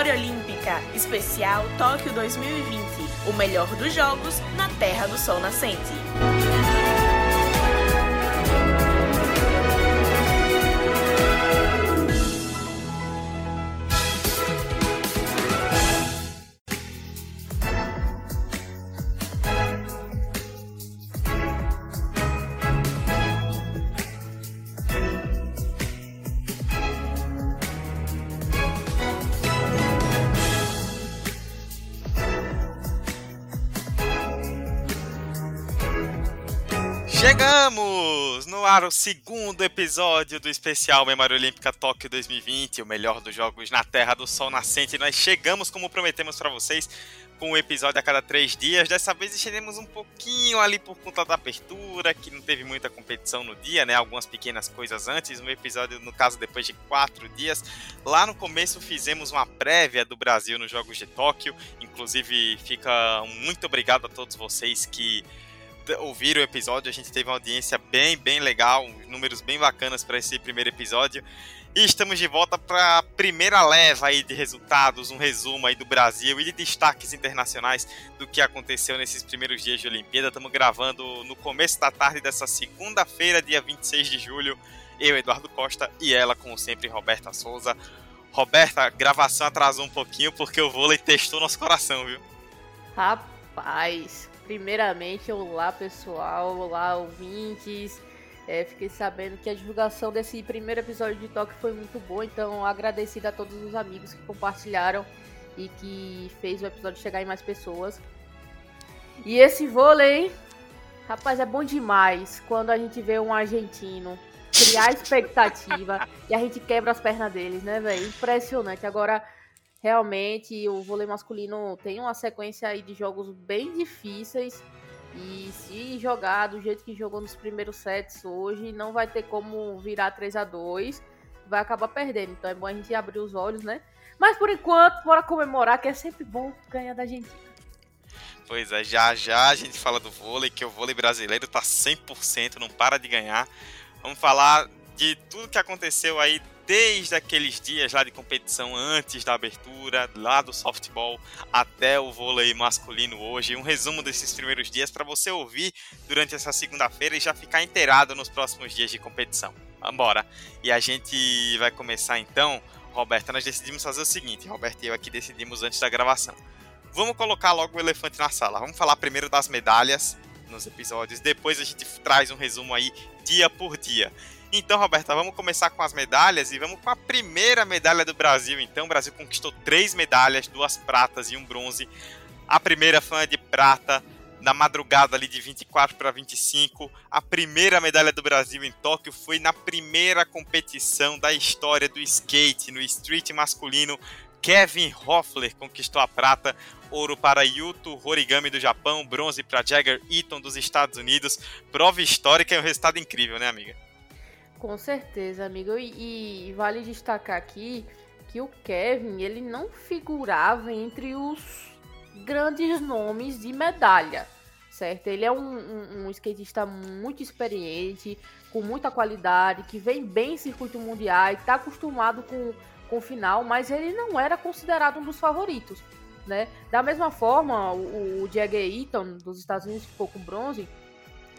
Memória Olímpica, especial Tóquio 2020. O melhor dos jogos na Terra do Sol Nascente. Ar o segundo episódio do especial Memória Olímpica Tóquio 2020, o melhor dos jogos na Terra do Sol Nascente. Nós chegamos, como prometemos para vocês, com um episódio a cada três dias. Dessa vez estaremos um pouquinho ali por conta da abertura, que não teve muita competição no dia, né? Algumas pequenas coisas antes. Um episódio, no caso, depois de quatro dias. Lá no começo fizemos uma prévia do Brasil nos Jogos de Tóquio. Inclusive, fica muito obrigado a todos vocês que ouviram o episódio, a gente teve uma audiência bem, bem legal, números bem bacanas para esse primeiro episódio. E estamos de volta para a primeira leva aí de resultados, um resumo aí do Brasil e de destaques internacionais do que aconteceu nesses primeiros dias de Olimpíada. Estamos gravando no começo da tarde dessa segunda-feira, dia 26 de julho. Eu, Eduardo Costa, e ela, como sempre, Roberta Souza. Roberta, a gravação atrasou um pouquinho porque o vôlei testou nosso coração, viu? Rapaz, primeiramente, olá pessoal, olá ouvintes. É, fiquei sabendo que a divulgação desse primeiro episódio de Toque foi muito boa, então agradecido a todos os amigos que compartilharam e que fez o episódio chegar em mais pessoas. E esse vôlei, rapaz, é bom demais quando a gente vê um argentino criar expectativa e a gente quebra as pernas deles, né, velho? Impressionante. Agora, realmente o vôlei masculino tem uma sequência aí de jogos bem difíceis e se jogar do jeito que jogou nos primeiros sets hoje, não vai ter como virar 3 a 2 vai acabar perdendo. Então é bom a gente abrir os olhos, né? Mas por enquanto, bora comemorar, que é sempre bom ganhar da Argentina. Pois é, já já a gente fala do vôlei, que o vôlei brasileiro tá 100%, não para de ganhar. Vamos falar de tudo que aconteceu aí desde aqueles dias lá de competição antes da abertura, lá do softball até o vôlei masculino hoje. Um resumo desses primeiros dias para você ouvir durante essa segunda-feira e já ficar inteirado nos próximos dias de competição. Vambora! E a gente vai começar então. Roberta, nós decidimos fazer o seguinte: Roberta e eu aqui decidimos antes da gravação. Vamos colocar logo o elefante na sala. Vamos falar primeiro das medalhas nos episódios, depois a gente traz um resumo aí dia por dia. Então, Roberta, vamos começar com as medalhas e vamos com a primeira medalha do Brasil. Então, o Brasil conquistou três medalhas, duas pratas e um bronze. A primeira foi de prata, na madrugada ali de 24 para 25. A primeira medalha do Brasil em Tóquio foi na primeira competição da história do skate, no street masculino. Kevin Hoffler conquistou a prata, ouro para Yuto Horigami do Japão, bronze para Jagger Eaton dos Estados Unidos. Prova histórica e um resultado incrível, né, amiga? Com certeza, amigo. E, e, vale destacar aqui que o Kevin ele não figurava entre os grandes nomes de medalha, certo? Ele é um, um, um skatista muito experiente, com muita qualidade, que vem bem em circuito mundial, está acostumado com, com final, mas ele não era considerado um dos favoritos, né? Da mesma forma, o, o Jagger Eaton dos Estados Unidos que ficou com bronze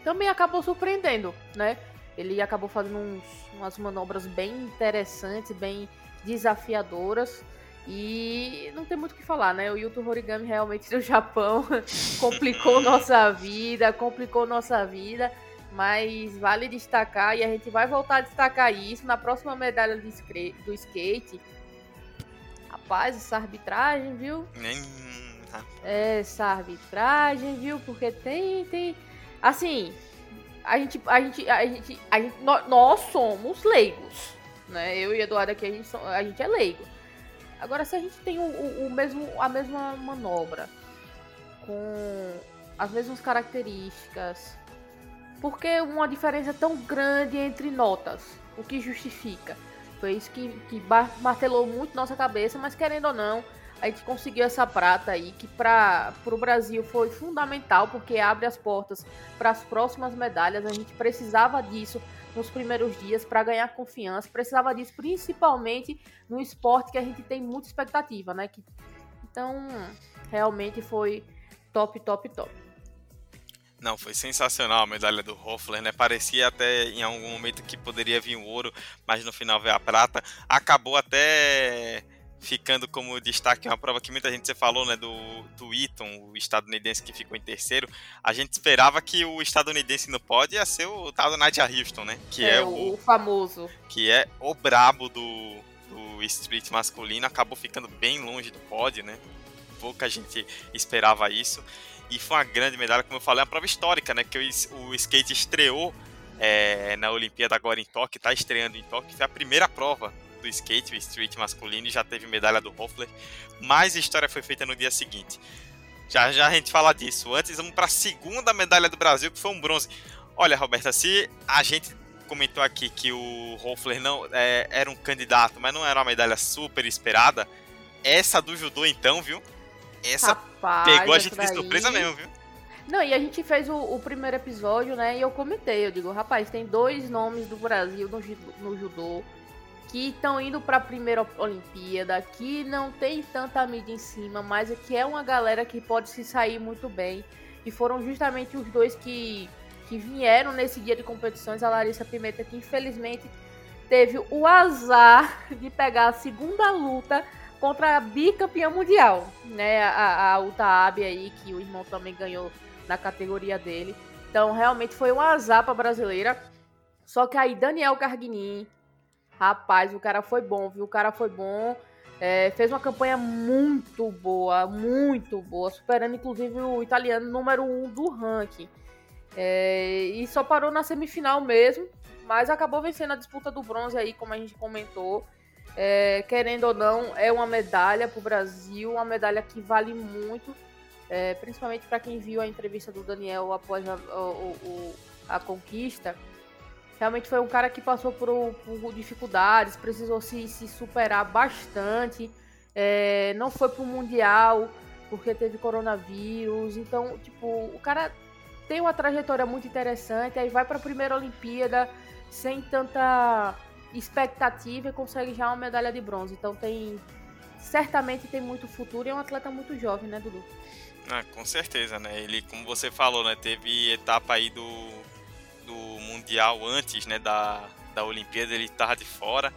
também acabou surpreendendo, né? Ele acabou fazendo uns, umas manobras bem interessantes, bem desafiadoras. E não tem muito o que falar, né? O Yuto Horigami realmente do Japão complicou nossa vida, complicou nossa vida. Mas vale destacar, e a gente vai voltar a destacar isso na próxima medalha do skate. Rapaz, essa arbitragem, viu? É, essa arbitragem, viu? Porque tem, tem. Assim, a gente, a gente, a gente, a gente nós, nós, somos leigos, né? Eu e Eduardo aqui, a gente, a gente é leigo. Agora, se a gente tem o, o, o, mesmo, a mesma manobra, com as mesmas características, por que uma diferença tão grande entre notas? O que justifica? Foi isso que, que martelou muito nossa cabeça, mas querendo ou não, a gente conseguiu essa prata aí, que para o Brasil foi fundamental, porque abre as portas para as próximas medalhas. A gente precisava disso nos primeiros dias para ganhar confiança, precisava disso principalmente no esporte que a gente tem muita expectativa, né? Que, então, realmente foi top, top, top. Não, foi sensacional a medalha do Hoffler, né? Parecia até em algum momento que poderia vir o ouro, mas no final veio a prata. Acabou até ficando como destaque uma prova que muita gente você falou, né, do, do Eaton, o estadunidense que ficou em terceiro. A gente esperava que o estadunidense no pódio ia ser o tal do Nadia Houston, né, que é, é o, o, famoso, que é o brabo do, do street masculino, acabou ficando bem longe do pódio, né? Pouca gente esperava isso. E foi uma grande medalha, como eu falei, uma prova histórica, né? Que o, o skate estreou é, na Olimpíada agora em Tóquio, está estreando em Tóquio, foi a primeira prova do skate, street masculino, e já teve medalha do Hoffler. Mas a história foi feita no dia seguinte. Já já a gente fala disso. Antes vamos para a segunda medalha do Brasil, que foi um bronze. Olha, Roberta, se a gente comentou aqui que o Hoffler não é, era um candidato, mas não era uma medalha super esperada, essa do judô então, viu? Essa Rapaz, pegou a gente de surpresa mesmo, viu? Não, e a gente fez o, o, primeiro episódio, né? E eu comentei, eu digo, rapaz, tem dois nomes do Brasil no, no judô que estão indo para a primeira Olimpíada, que não tem tanta mídia em cima, mas é que é uma galera que pode se sair muito bem. E foram justamente os dois que, que vieram nesse dia de competições. A Larissa Pimenta, que infelizmente teve o azar de pegar a segunda luta contra a bicampeã mundial, né? A, a Utaabe aí, que o irmão também ganhou na categoria dele. Então, realmente foi um azar para brasileira. Só que aí, Daniel Carguinin, Rapaz, o cara foi bom, viu? O cara foi bom. É, fez uma campanha muito boa, muito boa, superando inclusive o italiano número um do ranking. É, e só parou na semifinal mesmo, mas acabou vencendo a disputa do bronze aí, como a gente comentou. É, querendo ou não, é uma medalha para o Brasil, uma medalha que vale muito, é, principalmente para quem viu a entrevista do Daniel após a, a conquista realmente foi um cara que passou por, por dificuldades, precisou se, se superar bastante. É, não foi pro Mundial porque teve coronavírus. Então, tipo, o cara tem uma trajetória muito interessante, aí vai para a primeira Olimpíada sem tanta expectativa e consegue já uma medalha de bronze. Então tem certamente tem muito futuro e é um atleta muito jovem, né, Dudu? Ah, com certeza, né? Ele, como você falou, né, teve etapa aí do do Mundial antes né, da, da Olimpíada, ele estava de fora.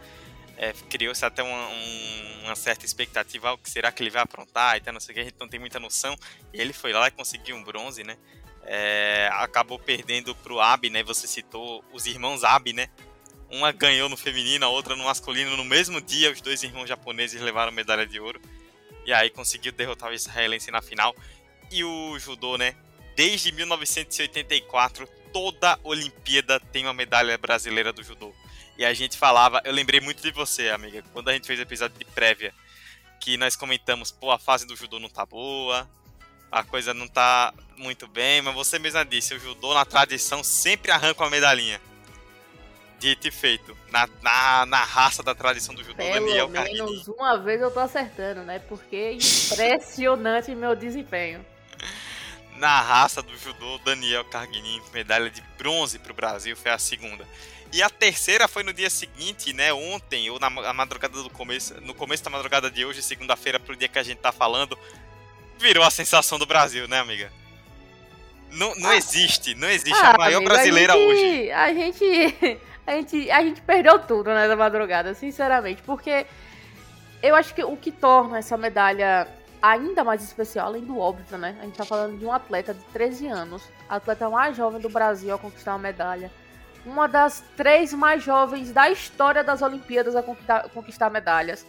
É, Criou-se até uma, um, uma, certa expectativa, que será que ele vai aprontar, então não sei o que, a gente não tem muita noção. E ele foi lá e conseguiu um bronze, né? É, acabou perdendo para o Abi, né? Você citou os irmãos Abi, né? Uma ganhou no feminino, a outra no masculino. No mesmo dia, os dois irmãos japoneses levaram medalha de ouro. E aí conseguiu derrotar o israelense na final. E o judô, né? Desde 1984 toda Olimpíada tem uma medalha brasileira do judô. E a gente falava, eu lembrei muito de você, amiga, quando a gente fez o episódio de prévia, que nós comentamos, pô, a fase do judô não tá boa, a coisa não tá muito bem, mas você mesma disse, o judô na tradição sempre arranca uma medalhinha. Dito e feito. Na, na, na raça da tradição do judô, Pelo Daniel menos uma vez eu tô acertando, né? Porque é impressionante meu desempenho na raça do judô, Daniel Carguinin, medalha de bronze para o Brasil, foi a segunda. E a terceira foi no dia seguinte, né, ontem, ou na madrugada do começo, no começo da madrugada de hoje, segunda-feira, para o dia que a gente tá falando, virou a sensação do Brasil, né, amiga? Não, não ah, existe, não existe ah, a maior amiga, brasileira a gente, hoje. A gente, a gente, a gente perdeu tudo, né, da madrugada, sinceramente, porque eu acho que o que torna essa medalha ainda mais especial, além do óbvio, né? A gente tá falando de um atleta de 13 anos, atleta mais jovem do Brasil a conquistar uma medalha. Uma das três mais jovens da história das Olimpíadas a conquistar, conquistar medalhas,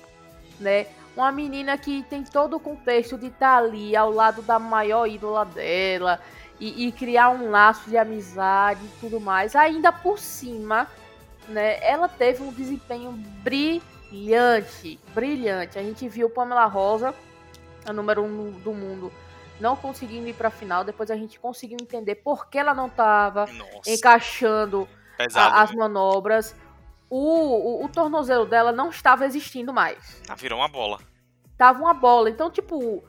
né? Uma menina que tem todo o contexto de estar tá ali ao lado da maior ídola dela e, e criar um laço de amizade e tudo mais. Ainda por cima, né? Ela teve um desempenho brilhante, brilhante. A gente viu Pamela Rosa a número um do mundo, não conseguindo ir para a final. Depois a gente conseguiu entender por que ela não estava encaixando a, as né? manobras. O, o, o, tornozelo dela não estava existindo mais. Ela virou uma bola. tava uma bola. Então, tipo,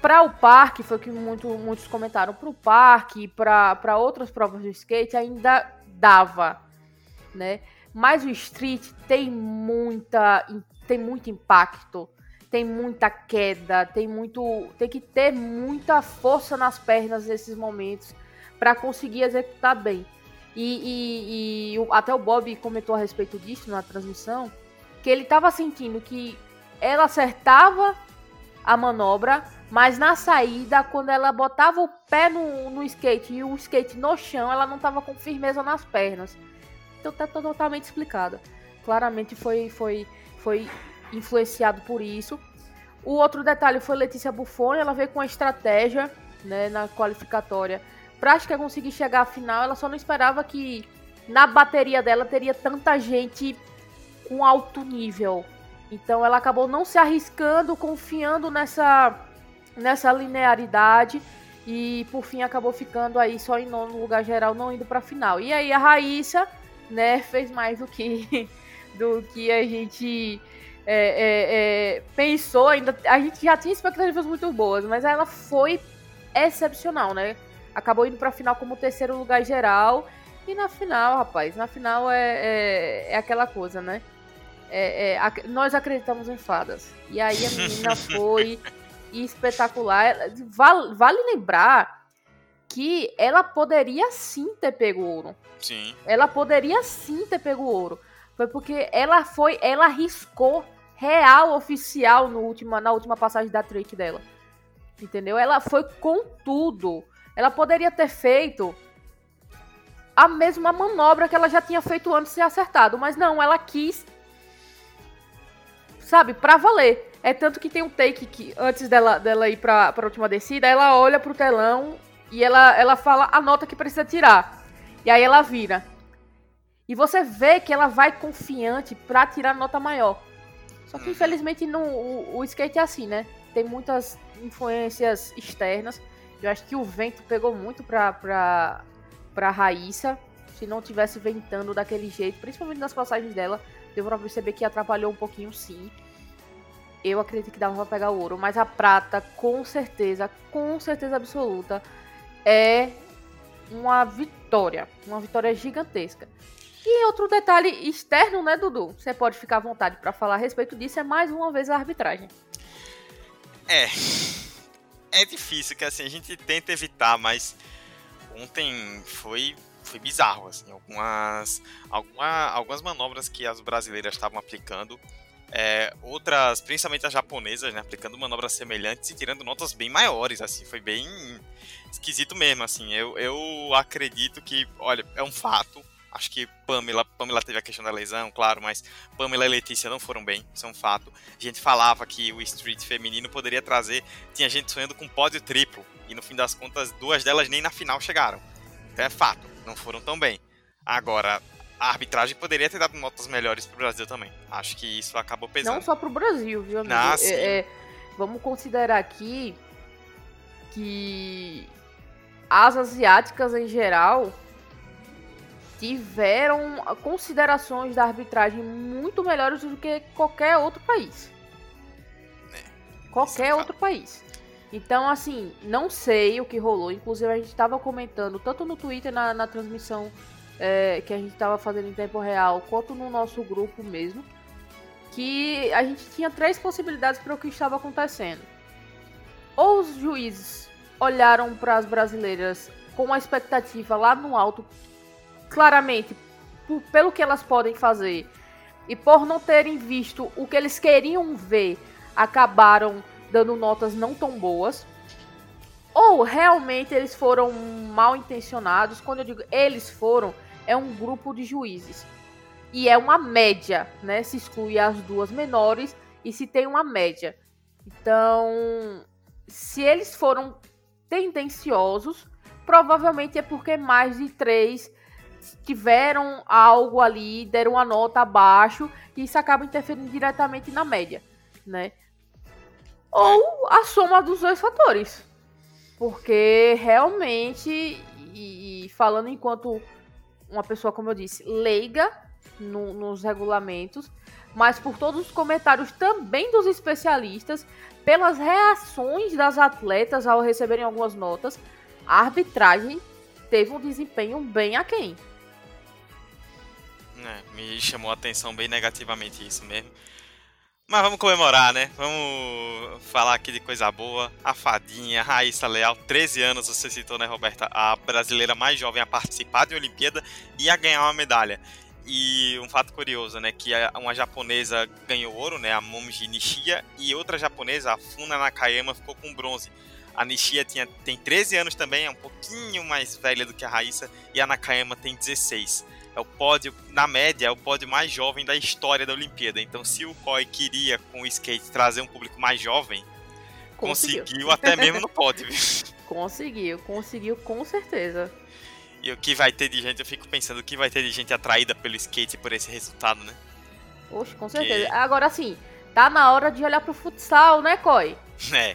para o parque, foi o que muito, muitos comentaram, para o parque, para outras provas de skate, ainda dava, né? Mas o street tem muita, tem muito impacto, tem muita queda, tem muito, tem que ter muita força nas pernas nesses momentos para conseguir executar bem. E, e, e, até o Bob comentou a respeito disso na transmissão, que ele estava sentindo que ela acertava a manobra, mas na saída, quando ela botava o pé no, no skate e o skate no chão, ela não estava com firmeza nas pernas. Então tá totalmente explicado. Claramente foi, foi, foi influenciado por isso. O outro detalhe foi Letícia Buffoni, ela veio com a estratégia né, na qualificatória pra que conseguir chegar à final. Ela só não esperava que na bateria dela teria tanta gente com alto nível. Então ela acabou não se arriscando, confiando nessa nessa linearidade e por fim acabou ficando aí só em nono lugar geral, não indo para final. E aí a Raíssa, né, fez mais do que do que a gente é, é, é, pensou. Ainda a gente já tinha expectativas muito boas, mas ela foi excepcional, né? Acabou indo para final como terceiro lugar geral. E na final, rapaz, na final é, é, é aquela coisa, né? É, é, nós acreditamos em fadas. E aí a menina foi espetacular. Vale, vale lembrar que ela poderia sim ter pego ouro. Sim. Ela poderia sim ter pego ouro. Foi porque ela foi, ela arriscou real oficial no última, na última passagem da trick dela. Entendeu? Ela foi com tudo. Ela poderia ter feito a mesma manobra que ela já tinha feito antes de ser acertado, mas não, ela quis sabe, pra valer. É tanto que tem um take que, antes dela, dela ir pra, pra última descida, ela olha pro telão e ela, ela fala a nota que precisa tirar. E aí ela vira. E você vê que ela vai confiante pra tirar a nota maior. Só que infelizmente no, o, o skate é assim, né? Tem muitas influências externas. Eu acho que o vento pegou muito pra, pra, pra Raíssa. Se não tivesse ventando daquele jeito, principalmente nas passagens dela, deu pra perceber que atrapalhou um pouquinho sim. Eu acredito que dava pra pegar o ouro, mas a prata, com certeza, com certeza absoluta, é uma vitória. Uma vitória gigantesca. E outro detalhe externo, né, Dudu? Você pode ficar à vontade para falar a respeito disso, é mais uma vez a arbitragem. É. É difícil, que assim, a gente tenta evitar, mas ontem foi foi bizarro, assim, algumas, alguma, algumas manobras que as brasileiras estavam aplicando, é, outras, principalmente as japonesas, né, aplicando manobras semelhantes e tirando notas bem maiores, assim, foi bem esquisito mesmo, assim, eu, eu acredito que, olha, é um fato, acho que Pamela, Pamela teve a questão da lesão, claro, mas Pamela e Letícia não foram bem, isso é um fato. A gente falava que o street feminino poderia trazer, tinha gente sonhando com pódio triplo, e no fim das contas, duas delas nem na final chegaram. Então é fato, não foram tão bem. Agora, a arbitragem poderia ter dado notas melhores pro Brasil também. Acho que isso acabou pesando. Não só pro Brasil, viu, amigo? Ah, é, é, vamos considerar aqui que as asiáticas em geral tiveram considerações da arbitragem muito melhores do que qualquer outro país. É, qualquer outro país. Então, assim, não sei o que rolou. Inclusive, a gente estava comentando tanto no Twitter, na, na transmissão é, que a gente estava fazendo em tempo real, quanto no nosso grupo mesmo, que a gente tinha três possibilidades para o que estava acontecendo. Ou os juízes olharam para as brasileiras com a expectativa lá no alto, claramente, por, pelo que elas podem fazer, e por não terem visto o que eles queriam ver, acabaram dando notas não tão boas. Ou realmente eles foram mal intencionados. Quando eu digo eles foram, é um grupo de juízes. E é uma média, né? Se exclui as duas menores e se tem uma média. Então, se eles foram tendenciosos, provavelmente é porque mais de três tiveram algo ali, deram uma nota abaixo e isso acaba interferindo diretamente na média, né? ou a soma dos dois fatores. Porque realmente, e, e falando enquanto uma pessoa, como eu disse, leiga no, nos regulamentos, mas por todos os comentários também dos especialistas, pelas reações das atletas ao receberem algumas notas, a arbitragem teve um desempenho bem aquém. É, me chamou a atenção bem negativamente isso mesmo. Mas vamos comemorar, né? Vamos falar aqui de coisa boa. A fadinha, Raíssa Leal, 13 anos, você citou, né, Roberta? A brasileira mais jovem a participar de Olimpíada e a ganhar uma medalha. E um fato curioso, né, que uma japonesa ganhou ouro, né, a Momiji Nishia, e outra japonesa, a Funa Nakayama, ficou com bronze. A Nishia tinha, tem 13 anos também, é um pouquinho mais velha do que a Raíssa, e a Nakayama tem 16 é o pódio, na média, é o pódio mais jovem da história da Olimpíada. Então, se o COI queria com o skate trazer um público mais jovem, conseguiu, conseguiu até mesmo no pódio. conseguiu, conseguiu com certeza. E o que vai ter de gente, eu fico pensando, o que vai ter de gente atraída pelo skate por esse resultado, né? Oxe, com certeza. Agora sim, tá na hora de olhar pro futsal, né, COI? É.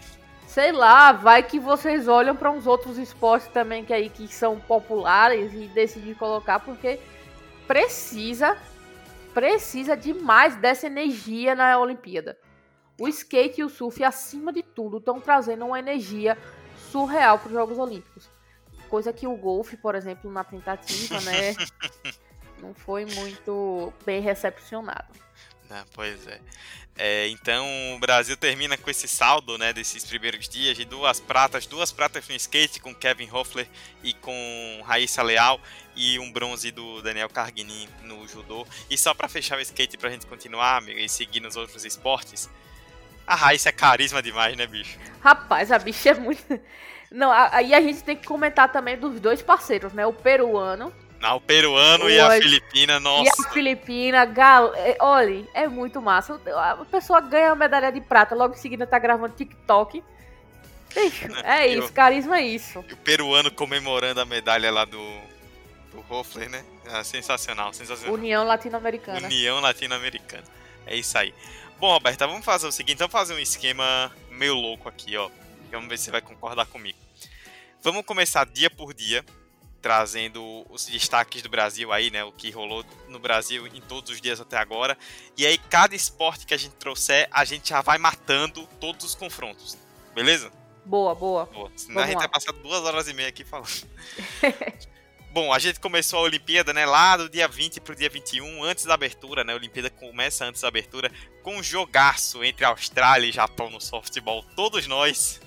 Sei lá, vai que vocês olham para uns outros esportes também que aí que são populares e decidem colocar, porque precisa, precisa demais dessa energia na Olimpíada. O skate e o surf, acima de tudo, estão trazendo uma energia surreal para os Jogos Olímpicos. Coisa que o golfe, por exemplo, na tentativa, né, não foi muito bem recepcionado. Ah, pois é. é. Então o Brasil termina com esse saldo, né, desses primeiros dias de duas pratas, duas pratas no skate com Kevin Hoffler e com Raíssa Leal e um bronze do Daniel Carguini no judô. E só para fechar o skate pra gente continuar, amigo, e seguir nos outros esportes. A Raíssa é carisma demais, né, bicho? Rapaz, a bicha é muito. Não, aí a gente tem que comentar também dos dois parceiros, né? O peruano, ah, o peruano e a filipina, nossa. E a filipina, gal... É, olha, é muito massa. A pessoa ganha a medalha de prata, logo em seguida tá gravando TikTok. é isso, carisma é isso. E o peruano comemorando a medalha lá do, do Hoffler, né? É sensacional, sensacional. União Latino-Americana. União Latino-Americana. É isso aí. Bom, Roberta, vamos fazer o seguinte, vamos fazer um esquema meio louco aqui, ó. Vamos ver se você vai concordar comigo. Vamos começar dia por dia, trazendo os destaques do Brasil aí, né? O que rolou no Brasil em todos os dias até agora. E aí, cada esporte que a gente trouxer, a gente já vai matando todos os confrontos. Beleza? Boa, boa. boa. Senão Vamos a gente lá. vai passar duas horas e meia aqui falando. Bom, a gente começou a Olimpíada, né, lá do dia 20 pro dia 21, antes da abertura, né? A Olimpíada começa antes da abertura, com um jogaço entre Austrália e Japão no softball. Todos nós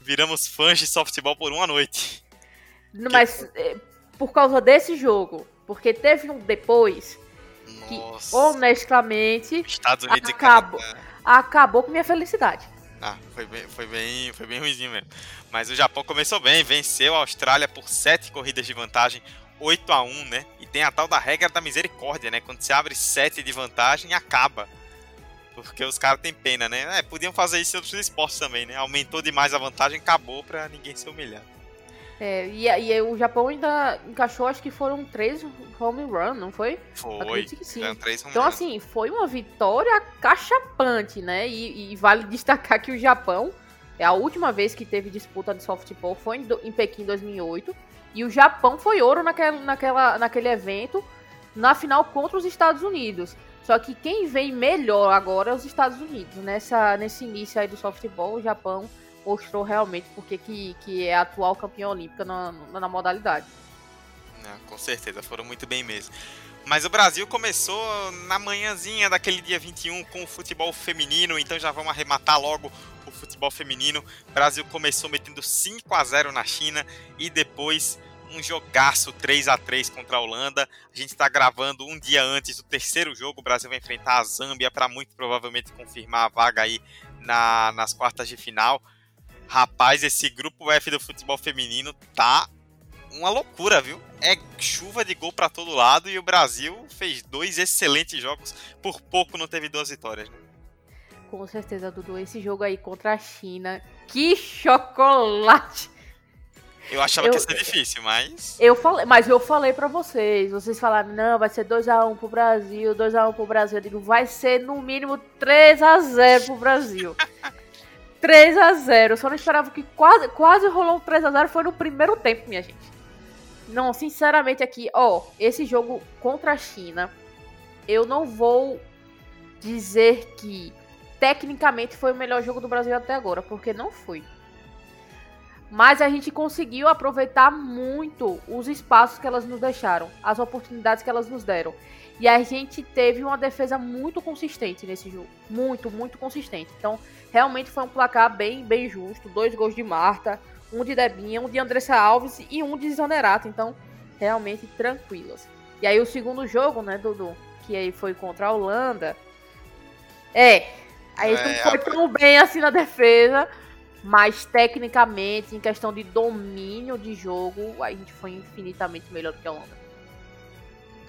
viramos fãs de softball por uma noite. Mas que... É, por causa desse jogo, porque teve um depois Nossa. que, honestamente, acabou, acabou com minha felicidade. Ah, foi bem, foi bem, foi bem ruimzinho mesmo. Mas o Japão começou bem, venceu a Austrália por 7 corridas de vantagem, 8 a 1, né? E tem a tal da regra da misericórdia, né? Quando você abre 7 de vantagem, acaba. Porque os caras têm pena, né? É, podiam fazer isso em outros esportes também, né? Aumentou demais a vantagem, acabou pra ninguém ser humilhado. É, e, e o Japão ainda encaixou, acho que foram três home run, não foi? Foi. Que sim. Então, run. assim, foi uma vitória cachapante, né? E, e, vale destacar que o Japão, é a última vez que teve disputa de softball foi em, em Pequim 2008. E o Japão foi ouro naquela, naquela, naquele evento, na final contra os Estados Unidos. Só que quem vem melhor agora é os Estados Unidos. Nessa, nesse início aí do softball, o Japão mostrou realmente porque que, que é a atual campeã olímpica na, na, modalidade. com certeza, foram muito bem mesmo. Mas o Brasil começou na manhãzinha daquele dia 21 com o futebol feminino, então já vamos arrematar logo o futebol feminino. O Brasil começou metendo 5 a 0 na China e depois um jogaço 3 a 3 contra a Holanda. A gente está gravando um dia antes do terceiro jogo. O Brasil vai enfrentar a Zâmbia para muito provavelmente confirmar a vaga aí na, nas quartas de final. Rapaz, esse grupo F do futebol feminino tá uma loucura, viu? É chuva de gol para todo lado e o Brasil fez dois excelentes jogos. Por pouco não teve duas vitórias, né? Com certeza, Dudu. Esse jogo aí contra a China. Que chocolate! Eu achava eu, que ia ser difícil, mas. Eu falei, mas eu falei para vocês. Vocês falaram, não, vai ser 2x1 um pro Brasil, 2x1 um pro Brasil. Eu digo, vai ser no mínimo 3x0 pro Brasil. 3 a 0 Só não esperava que quase, quase rolou um 3 a 0 Foi no primeiro tempo, minha gente. Não, sinceramente aqui, ó, esse jogo contra a China, eu não vou dizer que tecnicamente foi o melhor jogo do Brasil até agora, porque não foi. Mas a gente conseguiu aproveitar muito os espaços que elas nos deixaram, as oportunidades que elas nos deram. E a gente teve uma defesa muito consistente nesse jogo. Muito, muito consistente. Então, realmente foi um placar bem, bem justo. Dois gols de Marta, um de Debinha, um de Andressa Alves e um de Zanerato. Então, realmente tranquilas. E aí o segundo jogo, né, Dudu? Que aí foi contra a Holanda. É. Aí é, não foi tão bem assim na defesa. Mas tecnicamente, em questão de domínio de jogo, a gente foi infinitamente melhor do que a Holanda.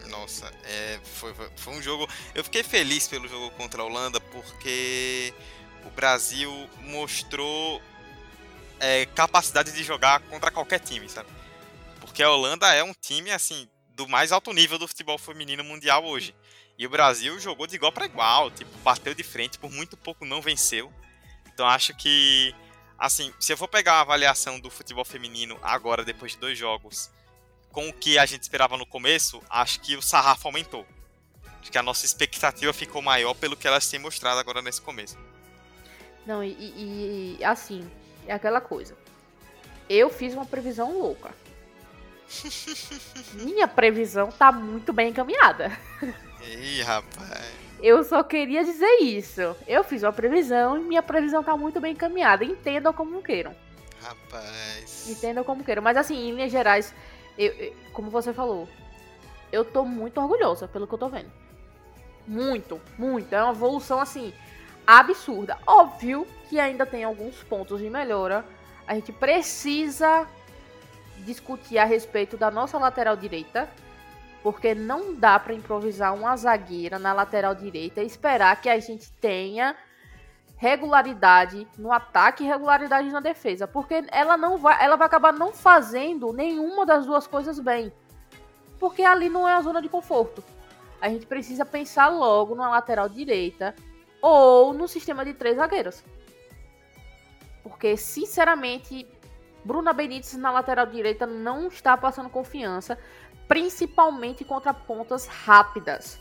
Nossa, é, foi, foi um jogo. Eu fiquei feliz pelo jogo contra a Holanda porque o Brasil mostrou é, capacidade de jogar contra qualquer time, sabe? Porque a Holanda é um time assim do mais alto nível do futebol feminino mundial hoje. E o Brasil jogou de igual para igual, tipo, bateu de frente, por muito pouco não venceu. Então acho que assim, se eu for pegar uma avaliação do futebol feminino agora depois de dois jogos com o que a gente esperava no começo, acho que o sarrafo aumentou. Acho que a nossa expectativa ficou maior pelo que elas têm mostrado agora nesse começo. Não, e, e, assim, é aquela coisa. Eu fiz uma previsão louca. Minha previsão tá muito bem encaminhada. Ih, rapaz. Eu só queria dizer isso. Eu fiz uma previsão e minha previsão tá muito bem encaminhada. Entendam como queiram. Rapaz. Entendam como queiram. Mas assim, em linhas gerais, eu, eu, como você falou, eu tô muito orgulhosa pelo que eu tô vendo. Muito, muito. É uma evolução assim absurda. Óbvio que ainda tem alguns pontos de melhora. A gente precisa discutir a respeito da nossa lateral direita, porque não dá para improvisar uma zagueira na lateral direita e esperar que a gente tenha regularidade no ataque e regularidade na defesa, porque ela não vai, ela vai acabar não fazendo nenhuma das duas coisas bem. Porque ali não é a zona de conforto. A gente precisa pensar logo na lateral direita ou no sistema de três zagueiros. Porque, sinceramente, Bruna Benítez na lateral direita não está passando confiança, principalmente contra pontas rápidas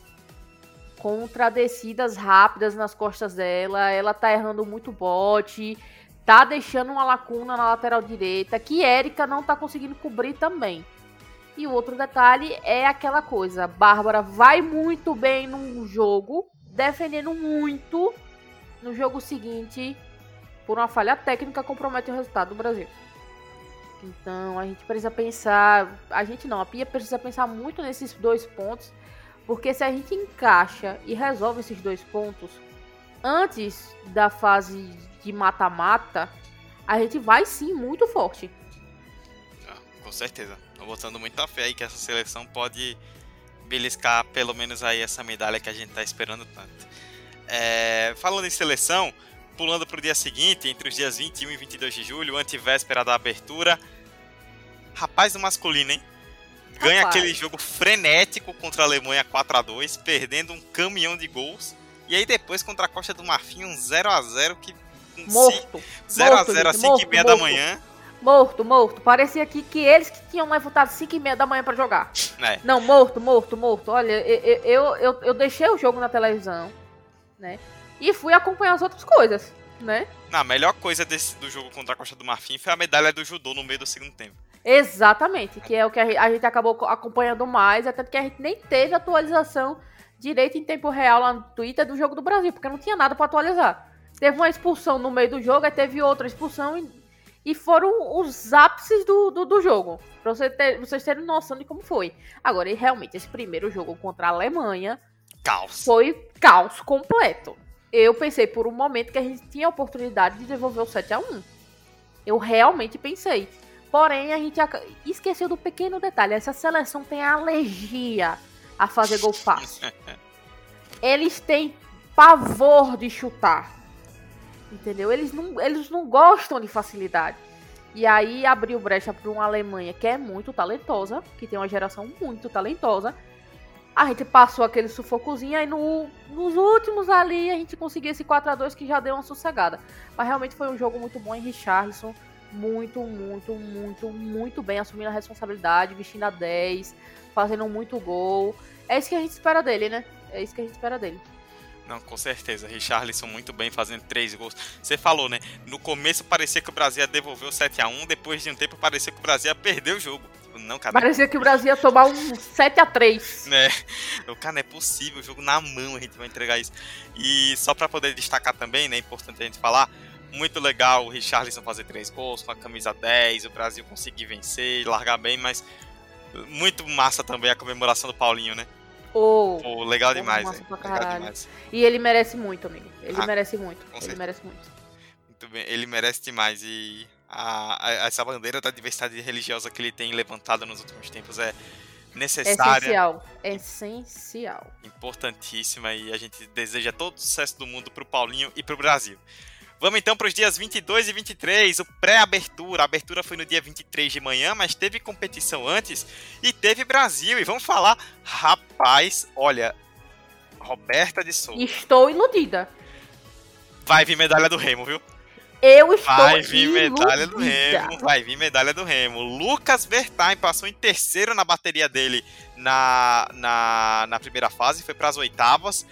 contra descidas rápidas nas costas dela. Ela tá errando muito bote, tá deixando uma lacuna na lateral direita que Érica não tá conseguindo cobrir também. E o outro detalhe é aquela coisa: Bárbara vai muito bem num jogo, defendendo muito no jogo seguinte, por uma falha técnica, compromete o resultado do Brasil. Então a gente precisa pensar, a gente não, a Pia precisa pensar muito nesses dois pontos porque se a gente encaixa e resolve esses dois pontos antes da fase de mata-mata, a gente vai sim muito forte. Ah, com certeza. Tô botando muita fé aí que essa seleção pode beliscar pelo menos aí essa medalha que a gente tá esperando tanto. É, falando em seleção, pulando pro dia seguinte, entre os dias 21 e 22 de julho, antivéspera da abertura. Rapaz do masculino, hein? ganha Rapaz. aquele jogo frenético contra a Alemanha 4 a 2 perdendo um caminhão de gols. E aí depois contra a Costa do Marfim, um 0 a 0 que. Morto. 0 a 0 às 5 e meia da manhã. Morto, morto. Parecia aqui que eles que tinham levantado 5 e meia da manhã para jogar. É. Não, morto, morto, morto. Olha, eu, eu, eu, eu deixei o jogo na televisão, né? E fui acompanhar as outras coisas, né? Não, a melhor coisa desse, do jogo contra a Costa do Marfim foi a medalha do judô no meio do segundo tempo. Exatamente, que é o que a gente acabou acompanhando mais, até porque a gente nem teve atualização direito em tempo real lá no Twitter do jogo do Brasil, porque não tinha nada para atualizar. Teve uma expulsão no meio do jogo, aí teve outra expulsão e, e foram os ápices do, do, do jogo, pra você ter, vocês terem noção de como foi. Agora, realmente, esse primeiro jogo contra a Alemanha caos. foi caos completo. Eu pensei por um momento que a gente tinha a oportunidade de devolver o 7 a 1 Eu realmente pensei. Porém, a gente esqueceu do pequeno detalhe: essa seleção tem alergia a fazer gol fácil. Eles têm pavor de chutar. Entendeu? Eles não, eles não gostam de facilidade. E aí abriu brecha para uma Alemanha que é muito talentosa, que tem uma geração muito talentosa. A gente passou aquele sufocozinho, aí no, nos últimos ali a gente conseguiu esse 4 a 2 que já deu uma sossegada. Mas realmente foi um jogo muito bom em Richarlison muito, muito, muito, muito bem, assumindo a responsabilidade, vestindo a 10, fazendo muito gol. É isso que a gente espera dele, né? É isso que a gente espera dele. Não, com certeza. Richarlison muito bem fazendo três gols. Você falou, né? No começo parecia que o Brasil ia devolver o 7x1, depois de um tempo parecia que o Brasil ia perder o jogo. Não, cara. Parecia que o Brasil ia tomar um 7x3. Né? O cara, não é possível, o jogo na mão a gente vai entregar isso. E só para poder destacar também, né? É importante a gente falar. Muito legal o Richarlison fazer três gols com a camisa 10, o Brasil conseguir vencer, largar bem, mas muito massa também a comemoração do Paulinho, né? Oh, Pô, legal demais, hein? Legal demais. E ele merece muito, amigo. Ele ah, merece muito. Ele certeza. merece muito. Muito bem, ele merece demais. E a, a, essa bandeira da diversidade religiosa que ele tem levantado nos últimos tempos é necessária. Essencial. Essencial. Importantíssima. E a gente deseja todo o sucesso do mundo pro Paulinho e pro Brasil. Vamos então para os dias 22 e 23, o pré-abertura. A abertura foi no dia 23 de manhã, mas teve competição antes e teve Brasil. E vamos falar, rapaz, olha, Roberta de Souza. Estou iludida. Vai vir medalha do Remo, viu? Eu estou Vai vir iludida. medalha do Remo, vai vir medalha do Remo. Lucas Bertain passou em terceiro na bateria dele na, na, na primeira fase, foi para as oitavas.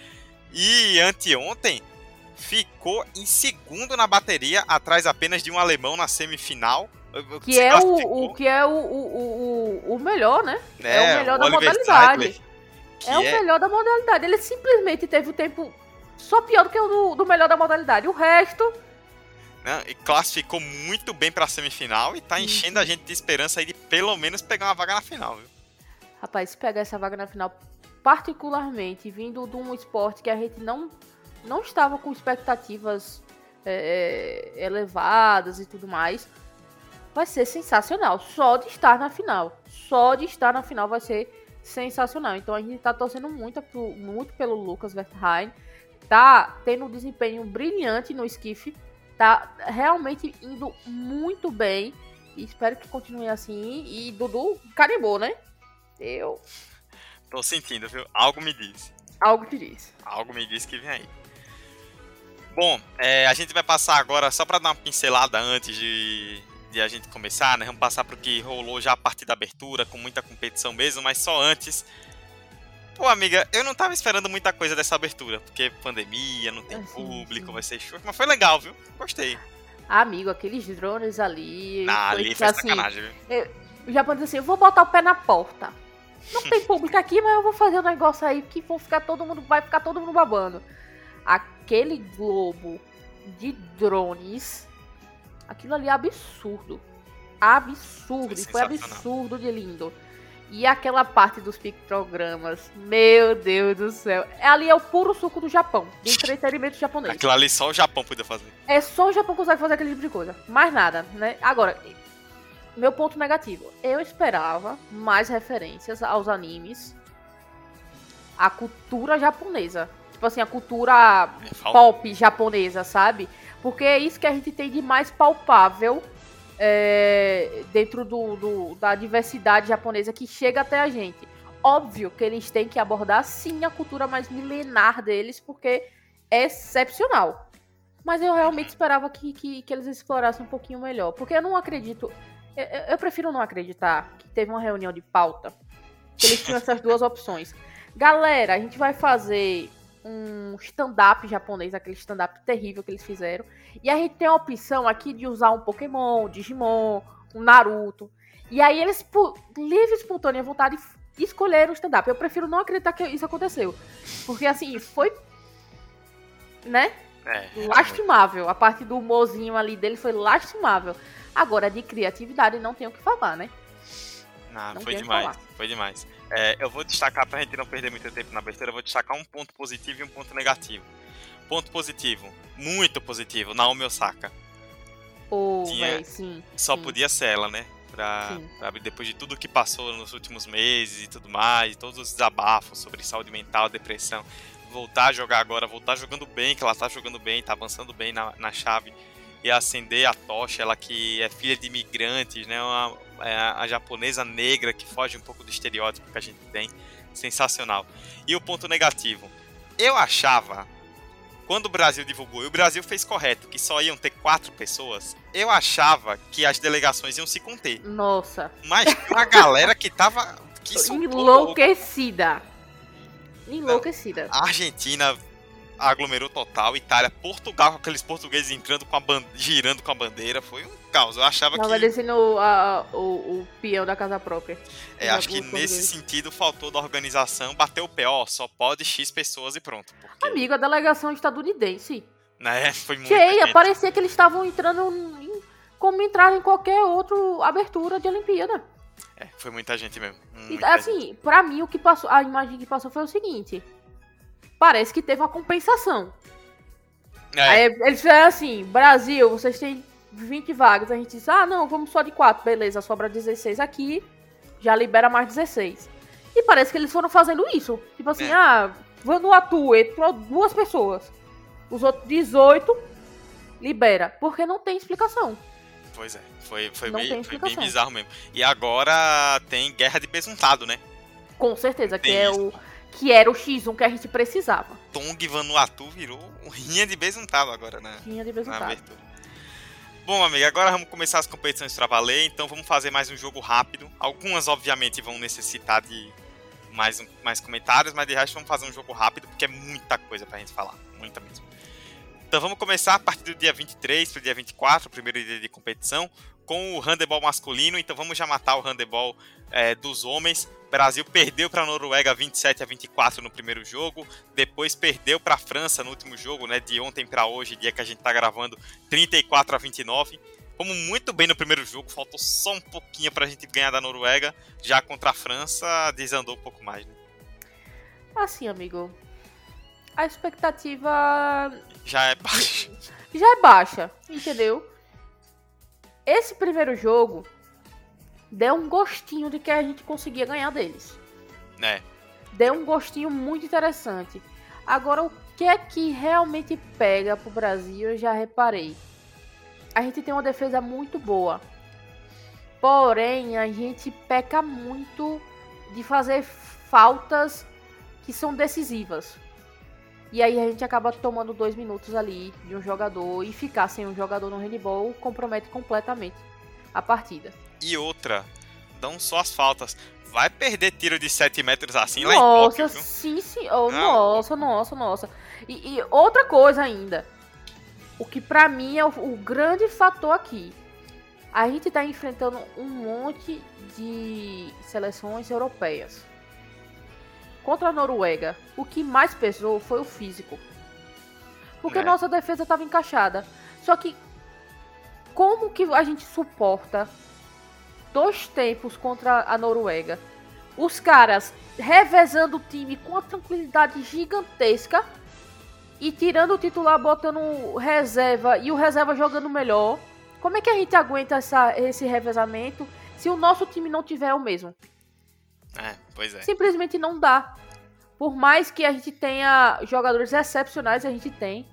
E anteontem ficou em segundo na bateria, atrás apenas de um alemão na semifinal. Que é o, o, que é o, o, o, melhor, né? É, é o melhor da Oliver modalidade. é, é o melhor da modalidade. Ele simplesmente teve o tempo só pior do que o do, do melhor da modalidade. O resto. Né, e classificou muito bem para a semifinal e tá enchendo a gente de esperança aí de pelo menos pegar uma vaga na final, viu? Rapaz, se pegar essa vaga na final, particularmente vindo de um esporte que a gente não não estava com expectativas é, é, elevadas e tudo mais, vai ser sensacional. Só de estar na final. Só de estar na final vai ser sensacional. Então a gente está torcendo muito, muito pelo Lucas Verheyen. Tá tendo um desempenho brilhante no esquife. Tá realmente indo muito bem. E espero que continue assim. E Dudu carimbou, né? Eu. Tô sentindo, viu? Algo me diz. Algo te diz. Algo me diz que vem aí. Bom, é, a gente vai passar agora, só para dar uma pincelada antes de, de a gente começar, né? Vamos passar pro que rolou já a partir da abertura, com muita competição mesmo, mas só antes. Pô, amiga, eu não tava esperando muita coisa dessa abertura, porque pandemia, não tem público, sim. vai ser show, mas foi legal, viu? Gostei. Amigo, aqueles drones ali. Ah, foi, ali foi assim, sacanagem, viu? Eu, o Japão disse assim: eu vou botar o pé na porta. Não tem público aqui, mas eu vou fazer um negócio aí que vão ficar todo mundo, vai ficar todo mundo babando aquele globo de drones, aquilo ali é absurdo. Absurdo. Foi, foi absurdo de lindo. E aquela parte dos pictogramas, meu Deus do céu. Ali é o puro suco do Japão, de entretenimento japonês. Aquilo ali só o Japão podia fazer. É só o Japão consegue fazer aquele tipo de coisa. Mais nada, né? Agora, meu ponto negativo. Eu esperava mais referências aos animes, à cultura japonesa tipo assim, a cultura é pop japonesa, sabe? Porque é isso que a gente tem de mais palpável é, dentro do, do, da diversidade japonesa que chega até a gente. Óbvio que eles têm que abordar sim a cultura mais milenar deles, porque é excepcional. Mas eu realmente esperava que, que, que eles explorassem um pouquinho melhor. Porque eu não acredito. Eu, eu prefiro não acreditar que teve uma reunião de pauta. Que eles tinham essas duas opções. Galera, a gente vai fazer um stand-up japonês, aquele stand-up terrível que eles fizeram. E a gente tem a opção aqui de usar um Pokémon, um Digimon, um Naruto. E aí eles, por livre espontânea vontade, escolheram o stand-up. Eu prefiro não acreditar que isso aconteceu. Porque assim, foi. Né? É, lastimável. A parte do humorzinho ali dele foi lastimável. Agora, de criatividade, não tem o que falar, né? Não, não foi demais. Foi demais. É, eu vou destacar, pra gente não perder muito tempo na besteira, eu vou destacar um ponto positivo e um ponto negativo. Ponto positivo, muito positivo, Naomi Osaka. Oh, Tinha, véi, sim. Só sim. podia ser ela, né? Pra, pra, depois de tudo que passou nos últimos meses e tudo mais, todos os desabafos sobre saúde mental, depressão, voltar a jogar agora, voltar jogando bem, que ela tá jogando bem, tá avançando bem na, na chave e acender a tocha, ela que é filha de imigrantes, né? Uma, a japonesa negra que foge um pouco do estereótipo que a gente tem. Sensacional. E o ponto negativo. Eu achava, quando o Brasil divulgou, e o Brasil fez correto, que só iam ter quatro pessoas, eu achava que as delegações iam se conter. Nossa. Mas a galera que tava. Que Enlouquecida. Enlouquecida. A Argentina aglomerou total. Itália, Portugal, com aqueles portugueses entrando com a girando com a bandeira. Foi um caos. Eu achava que. descendo a, o, o peão da casa própria. É, acho que nesse sentido faltou da organização bater o pé, ó, só pode X pessoas e pronto. Porque... Amigo, a delegação estadunidense. Né, foi muito. Cheia, parecia que eles estavam entrando em, como entrar em qualquer outra abertura de Olimpíada. É, foi muita gente mesmo. Muita assim, gente. pra mim o que passou, a imagem que passou foi o seguinte. Parece que teve uma compensação. É. Aí eles fizeram assim, Brasil, vocês têm 20 vagas. A gente disse, ah, não, vamos só de 4. Beleza, sobra 16 aqui, já libera mais 16. E parece que eles foram fazendo isso. Tipo assim, é. ah, Vanuatu entrou duas pessoas. Os outros 18 libera. Porque não tem explicação. Pois é, foi, foi, bem, foi bem bizarro mesmo. E agora tem guerra de besuntado, né? Com certeza, tem que é o que era o X1 que a gente precisava. Tong Vanuatu virou um rinha de besuntado agora, né? Rinha de besuntado. Bom, amiga, agora vamos começar as competições para valer, então vamos fazer mais um jogo rápido. Algumas, obviamente, vão necessitar de mais, mais comentários, mas de resto vamos fazer um jogo rápido, porque é muita coisa pra gente falar, muita mesmo. Então vamos começar a partir do dia 23 para o dia 24, o primeiro dia de competição, com o handebol masculino. Então vamos já matar o handebol é, dos homens. Brasil perdeu para a Noruega 27 a 24 no primeiro jogo, depois perdeu para a França no último jogo, né, de ontem para hoje, dia que a gente está gravando, 34 a 29. Fomos muito bem no primeiro jogo, faltou só um pouquinho para a gente ganhar da Noruega, já contra a França desandou um pouco mais. Né? Assim, amigo, a expectativa já é baixa. Já é baixa, entendeu? Esse primeiro jogo deu um gostinho de que a gente conseguia ganhar deles. Né? Deu um gostinho muito interessante. Agora, o que é que realmente pega pro Brasil, eu já reparei. A gente tem uma defesa muito boa. Porém, a gente peca muito de fazer faltas que são decisivas. E aí a gente acaba tomando dois minutos ali de um jogador e ficar sem um jogador no handball compromete completamente a partida. E outra, dão só as faltas. Vai perder tiro de 7 metros assim nossa, lá em Tóquio, sim, sim. Oh, nossa, nossa, nossa. E, e, outra coisa ainda. O que para mim é o, o grande fator aqui. A gente tá enfrentando um monte de seleções europeias Contra a Noruega, o que mais pesou foi o físico. Porque é. nossa defesa estava encaixada. Só que como que a gente suporta dois tempos contra a Noruega? Os caras revezando o time com uma tranquilidade gigantesca e tirando o titular, botando reserva e o reserva jogando melhor. Como é que a gente aguenta essa, esse revezamento se o nosso time não tiver o mesmo? É, pois é. Simplesmente não dá. Por mais que a gente tenha jogadores excepcionais, a gente tem.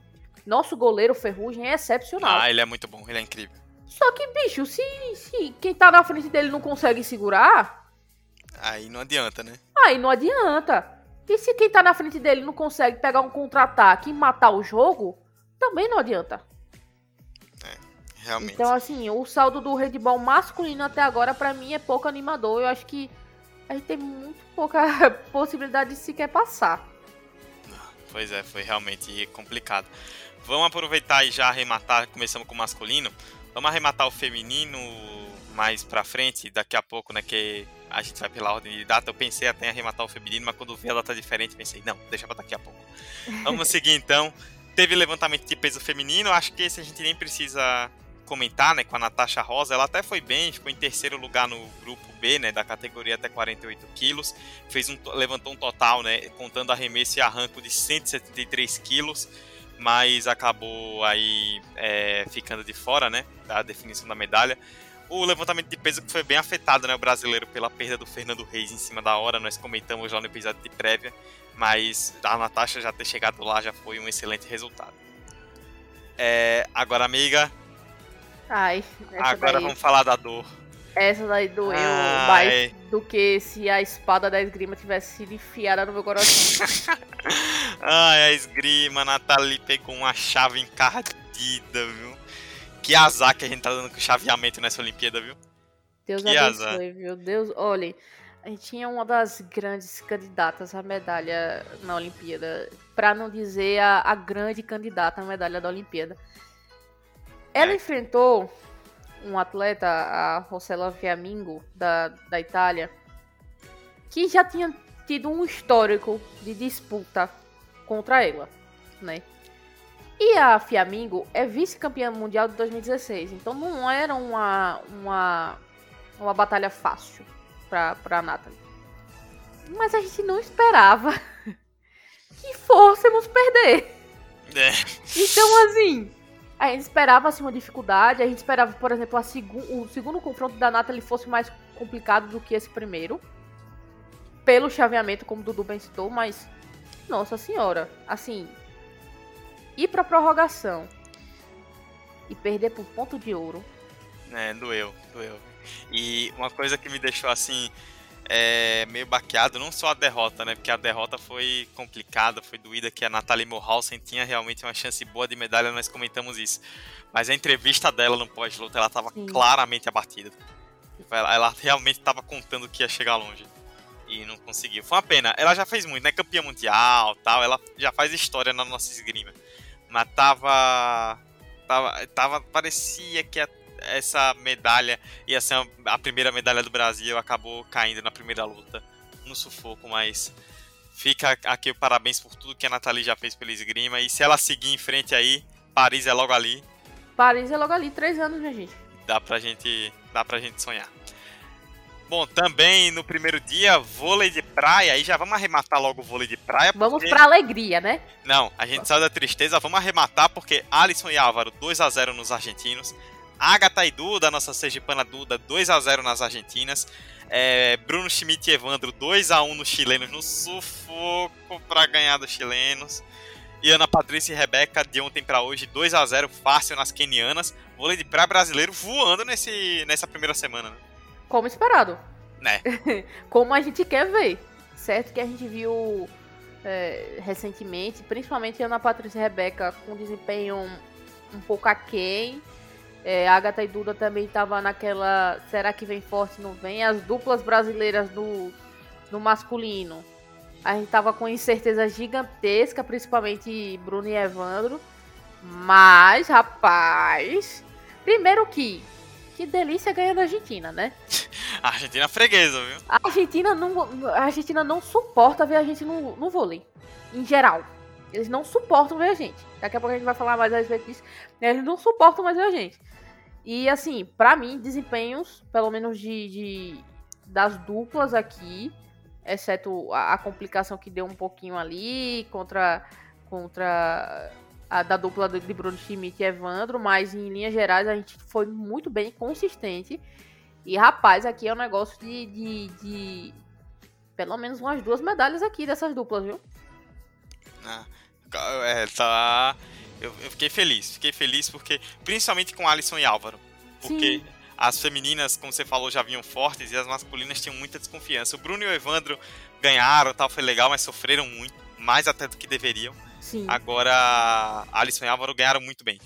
Nosso goleiro Ferrugem é excepcional. Ah, ele é muito bom, ele é incrível. Só que, bicho, se, se quem tá na frente dele não consegue segurar. Aí não adianta, né? Aí não adianta. E se quem tá na frente dele não consegue pegar um contra-ataque e matar o jogo, também não adianta. É, realmente. Então, assim, o saldo do handball masculino até agora, para mim, é pouco animador. Eu acho que a gente tem muito pouca possibilidade de sequer passar. Pois é, foi realmente complicado. Vamos aproveitar e já arrematar, começamos com o masculino. Vamos arrematar o feminino mais pra frente, daqui a pouco, né, que a gente vai pela ordem de data. Eu pensei até em arrematar o feminino, mas quando vi ela tá diferente, pensei, não, deixa pra daqui a pouco. Vamos seguir então. Teve levantamento de peso feminino, acho que esse a gente nem precisa comentar, né, com a Natasha Rosa, ela até foi bem, ficou em terceiro lugar no grupo B, né, da categoria até 48 quilos, fez um, levantou um total, né, contando arremesso e arranco de 173 quilos, mas acabou aí é, ficando de fora, né, da definição da medalha. O levantamento de peso que foi bem afetado, né, o brasileiro pela perda do Fernando Reis em cima da hora, nós comentamos lá no episódio de prévia, mas a Natasha já ter chegado lá já foi um excelente resultado. É, agora, amiga, Ai, Agora daí, vamos falar da dor. Essa daí doeu Ai. mais do que se a espada da esgrima tivesse sido enfiada no meu coração. Ai, a esgrima, Nathalie pegou uma chave encardida, viu? Que azar que a gente tá dando com chaveamento nessa Olimpíada, viu? Deus que abençoe, azar. viu? Deus, olha, a gente tinha uma das grandes candidatas à medalha na Olimpíada, para não dizer a, a, grande candidata à medalha da Olimpíada. Ela enfrentou um atleta, a Rossella Fiamingo, da, da Itália, que já tinha tido um histórico de disputa contra ela, né? E a Fiamingo é vice-campeã mundial de 2016, então não era uma, uma, uma batalha fácil pra, pra Nathalie. Mas a gente não esperava que fôssemos perder. É. Então, assim, a gente esperava assim, uma dificuldade, a gente esperava, por exemplo, segu o segundo confronto da Nathalie fosse mais complicado do que esse primeiro. Pelo chaveamento, como o Dudu bem citou, mas. Nossa senhora, assim, ir pra prorrogação e perder por ponto de ouro. É, doeu, doeu. E uma coisa que me deixou assim. É, meio baqueado, não só a derrota, né? Porque a derrota foi complicada, foi doída, que a Natalie Morhalsen tinha realmente uma chance boa de medalha, nós comentamos isso. Mas a entrevista dela no pós-luta, ela estava claramente abatida. Ela, ela realmente estava contando que ia chegar longe. E não conseguiu. Foi uma pena. Ela já fez muito, né? Campeã mundial tal. Ela já faz história na nossa esgrima. Mas tava. Tava. tava parecia que a, essa medalha ia ser a primeira medalha do Brasil. Acabou caindo na primeira luta. No sufoco, mas. Fica aqui o parabéns por tudo que a Nathalie já fez pela esgrima. E se ela seguir em frente aí, Paris é logo ali. Paris é logo ali, três anos, minha gente. Dá pra gente, dá pra gente sonhar. Bom, também no primeiro dia, vôlei de praia. Aí já vamos arrematar logo o vôlei de praia. Porque... Vamos pra alegria, né? Não, a gente saiu da tristeza. Vamos arrematar porque Alisson e Álvaro 2 a 0 nos argentinos. Agatha e Duda, nossa sergipana Duda, 2 a 0 nas argentinas. É, Bruno Schmidt e Evandro 2 a 1 nos chilenos no sufoco para ganhar dos chilenos. E Ana Patrícia e Rebeca de ontem para hoje 2 a 0 fácil nas kenianas. Vôlei de praia brasileiro voando nesse, nessa primeira semana. Né? Como esperado. Né? Como a gente quer ver. Certo que a gente viu é, recentemente, principalmente Ana Patrícia e Rebeca com desempenho um, um pouco aquém. É, Agatha e Duda também estavam naquela. Será que vem forte não vem? As duplas brasileiras no, no masculino. A gente tava com incerteza gigantesca, principalmente Bruno e Evandro. Mas, rapaz. Primeiro que que delícia ganhar da Argentina, né? A Argentina é freguesa, viu? A Argentina não, a Argentina não suporta ver a gente no, no vôlei. Em geral. Eles não suportam ver a gente. Daqui a pouco a gente vai falar mais a respeito disso. Eles não suportam mais ver a gente. E assim, para mim, desempenhos, pelo menos de, de, das duplas aqui, exceto a, a, complicação que deu um pouquinho ali contra contra a, da dupla de Bruno Schmidt e Evandro, mas em linhas gerais a gente foi muito bem consistente. E rapaz, aqui é um negócio de, de, de pelo menos umas duas medalhas aqui dessas duplas, viu? Ah, é, tá. Eu, eu, fiquei feliz, fiquei feliz porque, principalmente com Alisson e Álvaro. Porque Sim. as femininas, como você falou, já vinham fortes e as masculinas tinham muita desconfiança. O Bruno e o Evandro ganharam, tal, foi legal, mas sofreram muito, mais até do que deveriam. Sim. Agora, Alisson e Álvaro ganharam muito bem.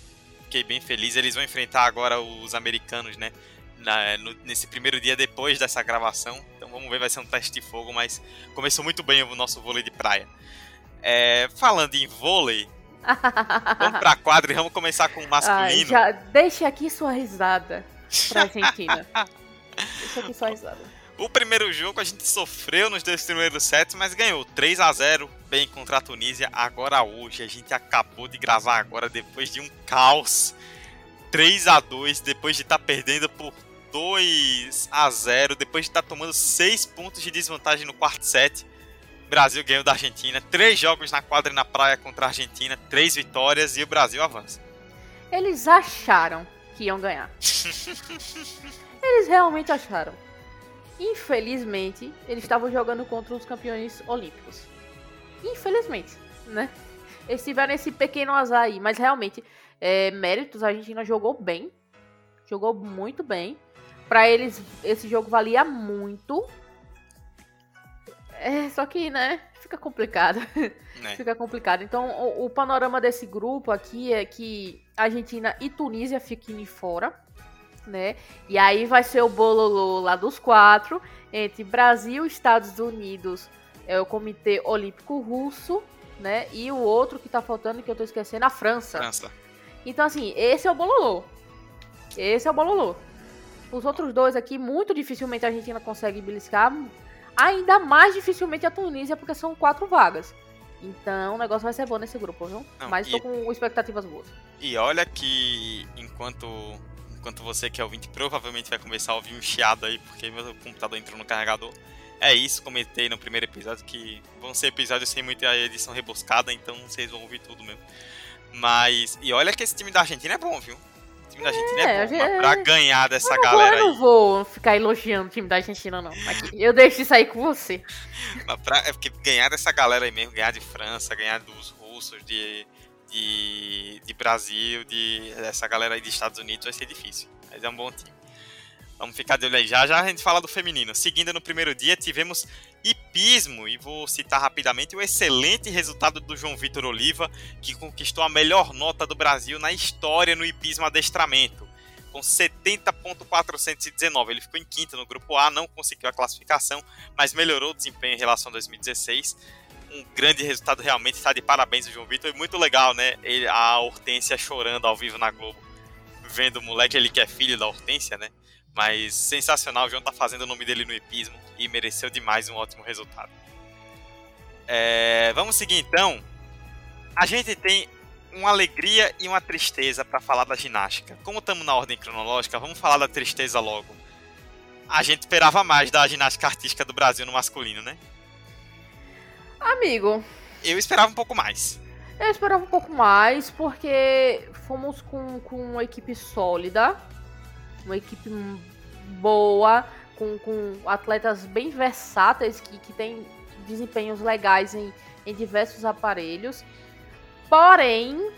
Fiquei bem feliz. Eles vão enfrentar agora os americanos, né? Na, no, nesse primeiro dia depois dessa gravação. Então vamos ver, vai ser um teste de fogo, mas começou muito bem o nosso vôlei de praia. É, falando em vôlei, vamos pra quadra e vamos começar com o masculino. Ah, já deixe aqui sua risada pra Argentina. deixa aqui sua risada. O primeiro jogo a gente sofreu nos dois primeiros sets, mas ganhou 3 a 0 bem contra a Tunísia. Agora hoje a gente acabou de gravar agora depois de um caos. 3 a 2 depois de estar tá perdendo por 2 a 0 depois de estar tá tomando 6 pontos de desvantagem no quarto set. Brasil ganhou da Argentina. Três jogos na quadra e na praia contra a Argentina, três vitórias e o Brasil avança. Eles acharam que iam ganhar. Eles realmente acharam. Infelizmente, eles estavam jogando contra os campeões olímpicos. Infelizmente, né? Eles tiveram esse pequeno azar aí, mas realmente, é, méritos, a Argentina jogou bem. Jogou muito bem. Para eles, esse jogo valia muito. É, só que, né, fica complicado. É. fica complicado. Então, o, o, panorama desse grupo aqui é que Argentina e Tunísia fiquem fora né? E aí vai ser o bololô lá dos quatro. entre Brasil, Estados Unidos, é o Comitê Olímpico Russo, né? E o outro que tá faltando, que eu tô esquecendo, a França. França. Então, assim, esse é o bololô. Esse é o bololô. Os outros dois aqui, muito dificilmente a Argentina consegue beliscar. Ainda mais dificilmente a Tunísia, porque são quatro vagas. Então o negócio vai ser bom nesse grupo, viu? Não, Mas tô e- com expectativas boas. E olha que enquanto enquanto você que é ouvinte provavelmente vai começar a ouvir um chiado aí porque meu computador entrou no carregador. É isso, comentei no primeiro episódio que vão ser episódios sem muita edição rebuscada, então vocês vão ouvir tudo mesmo. Mas e olha que esse time da Argentina é bom, viu? Time da Argentina É, é, bom, pra ganhar dessa Eu galera não aí, vou ficar elogiando o time da Argentina, não. Aqui, eu deixo isso aí com você. mas pra- é porque ganhar dessa galera aí mesmo, ganhar de França, ganhar dos russos, de, de, de Brasil, de dessa galera aí dos Estados Unidos vai ser difícil. Mas é um bom time. Vamos ficar de olho aí. Já já a gente fala do feminino. Seguindo no primeiro dia, tivemos hipismo. E vou citar rapidamente o excelente resultado do João Vitor Oliva, que conquistou a melhor nota do Brasil na história no hipismo adestramento, com 70.419. Ele ficou em quinto no grupo A, não conseguiu a classificação, mas melhorou o desempenho em relação a 2016. Um grande resultado realmente, está de parabéns o João Vitor. E muito legal, né? Ele, a Hortência chorando ao vivo na Globo, vendo o moleque, ele que é filho da Hortência, né? Mas sensacional, o João tá fazendo o nome dele no hipismo e mereceu demais um ótimo resultado. É, vamos seguir então. A gente tem uma alegria e uma tristeza para falar da ginástica. Como estamos na ordem cronológica, vamos falar da tristeza logo. A gente esperava mais da ginástica artística do Brasil no masculino, né? Amigo, Eu esperava um pouco mais. eu esperava um pouco mais, porque fomos com, com uma equipe sólida, uma equipe boa, com, com atletas bem versáteis que, que têm desempenhos legais em, em diversos aparelhos. Porém,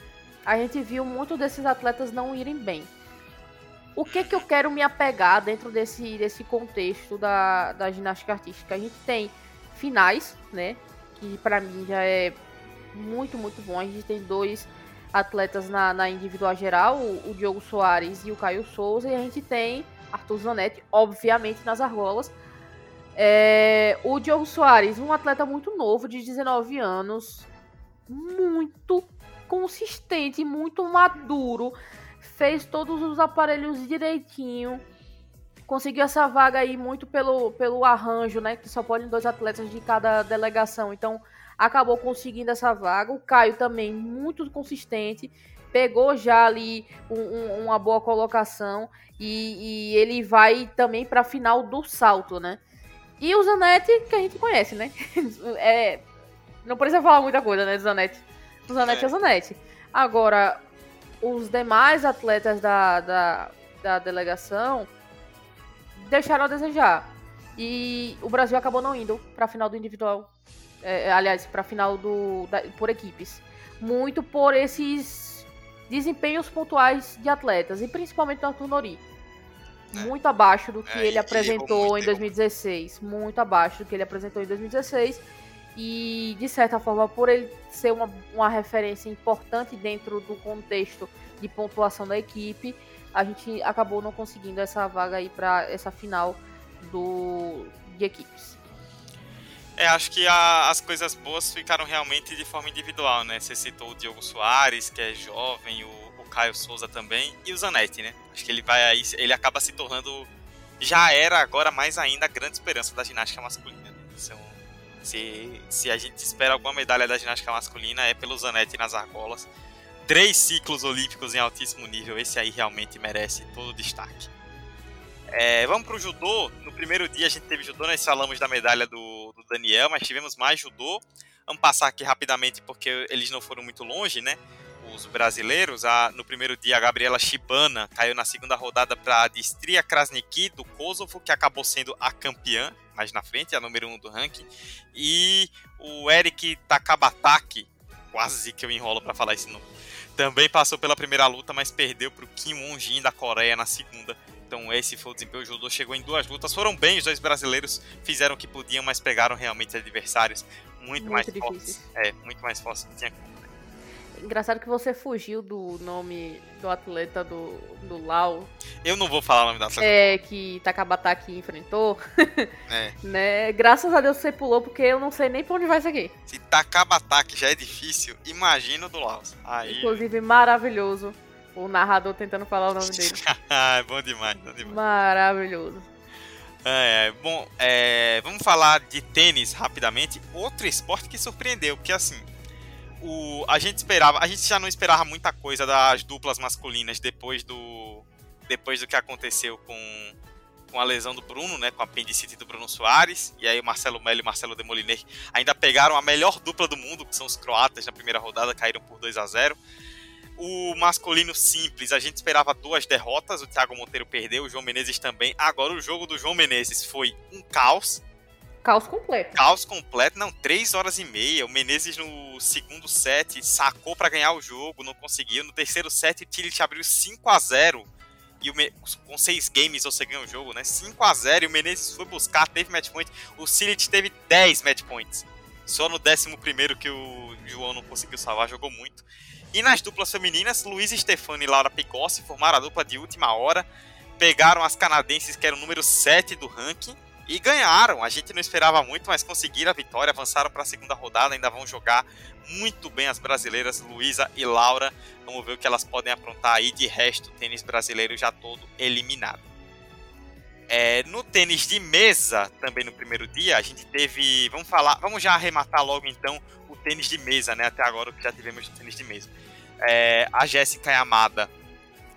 a gente viu muito desses atletas não irem bem. O que que eu quero me apegar dentro desse, desse contexto da, da ginástica artística? A gente tem finais, né? Que pra mim já é muito, muito bom. A gente tem dois atletas na, na individual geral, o, o Diogo Soares e o Caio Souza, e a gente tem Arthur Zanetti, obviamente, nas argolas. É, o Diogo Soares, um atleta muito novo, de 19 anos, muito consistente, muito maduro, fez todos os aparelhos direitinho, conseguiu essa vaga aí muito pelo, pelo arranjo, né? Que só podem dois atletas de cada delegação. Então, acabou conseguindo essa vaga. O Caio também, muito consistente, pegou já ali um- um- uma boa colocação e, e ele vai também para a final do salto, né? E o Zanetti, que a gente conhece, né? É, não precisa falar muita coisa, né, do Zanetti? O Zanetti é, É. o Zanetti. Agora, os demais atletas da, da, da delegação deixaram a desejar. E o Brasil acabou não indo para a final do individual. É, aliás, para a final do, da- por equipes. Muito por esses desempenhos pontuais de atletas, e principalmente do Arthur Nori. É. Muito abaixo do que É, ele apresentou em errou 2016. Muito abaixo do que ele apresentou em 2016. E, de certa forma, por ele ser uma, uma referência importante dentro do contexto de pontuação da equipe, a gente acabou não conseguindo essa vaga aí para essa final do, de equipes. É, acho que a- as coisas boas ficaram realmente de forma individual, né? Você citou o Diogo Soares, que é jovem, o, o Caio Souza também, e o Zanetti, né? Acho que ele vai aí, ele acaba se tornando, já era agora mais ainda a grande esperança da ginástica masculina. Né? São, se, se a gente espera alguma medalha da ginástica masculina é pelo Zanetti nas argolas. Três ciclos olímpicos em altíssimo nível, esse aí realmente merece todo o destaque. É, vamos pro judô. No primeiro dia a gente teve judô, nós falamos da medalha do, do Daniel, mas tivemos mais judô. Vamos passar aqui rapidamente porque eles não foram muito longe, né? Os brasileiros. A, no primeiro dia, a Gabriela Shibana caiu na segunda rodada para a Distria Krasniki do Kosovo, que acabou sendo a campeã, mais na frente, a número 1 um do ranking. E o Eric Takabataki, quase que eu enrolo para falar esse nome, também passou pela primeira luta, mas perdeu para o Kim Won-jin da Coreia na segunda. Então esse foi o desempenho. O judô chegou em duas lutas. Foram bem, os dois brasileiros fizeram o que podiam, mas pegaram realmente adversários muito, Muito mais difíceis. fortes. É, muito mais fortes que tinha. Engraçado que você fugiu do nome do atleta do, do Lau. Eu não vou falar o nome da atleta. É, que Takabataki enfrentou. É. né? Graças a Deus você pulou, porque eu não sei nem pra onde vai isso aqui. Se Takabataki já é difícil, imagina o do Laos. Aí... Inclusive, maravilhoso. O narrador tentando falar o nome dele. ah, bom demais, bom demais. Maravilhoso. É, bom, é, vamos falar de tênis rapidamente. Outro esporte que surpreendeu, porque assim, o, a gente esperava, a gente já não esperava muita coisa das duplas masculinas depois do depois do que aconteceu com, com a lesão do Bruno, né, com a apendicite do Bruno Soares, e aí o Marcelo Melo e Marcelo Demoliner ainda pegaram a melhor dupla do mundo, que são os croatas na primeira rodada, caíram por 2 a 0. O masculino simples, a gente esperava duas derrotas, o Thiago Monteiro perdeu, o João Menezes também. Agora o jogo do João Menezes foi um caos, Caos completo. Caos completo, não, 3 horas e meia. O Menezes no segundo set sacou para ganhar o jogo, não conseguiu. No terceiro set, o Tillich abriu 5 a 0 e o Me... com 6 games você ganha o jogo, né? 5 a 0 e o Menezes foi buscar, teve match point. O Silit teve 10 match points. Só no 11 que o João não conseguiu salvar, jogou muito. E nas duplas femininas, Luiz Stefani e Laura Picossi formaram a dupla de última hora. Pegaram as canadenses, que eram o número 7 do ranking e ganharam. A gente não esperava muito, mas conseguiram a vitória, avançaram para a segunda rodada, ainda vão jogar muito bem as brasileiras Luísa e Laura. Vamos ver o que elas podem aprontar aí. De resto, o tênis brasileiro já todo eliminado. É, no tênis de mesa, também no primeiro dia, a gente teve. Vamos falar, vamos já arrematar logo então o tênis de mesa, né? Até agora o que já tivemos no tênis de mesa. É, a Jéssica Yamada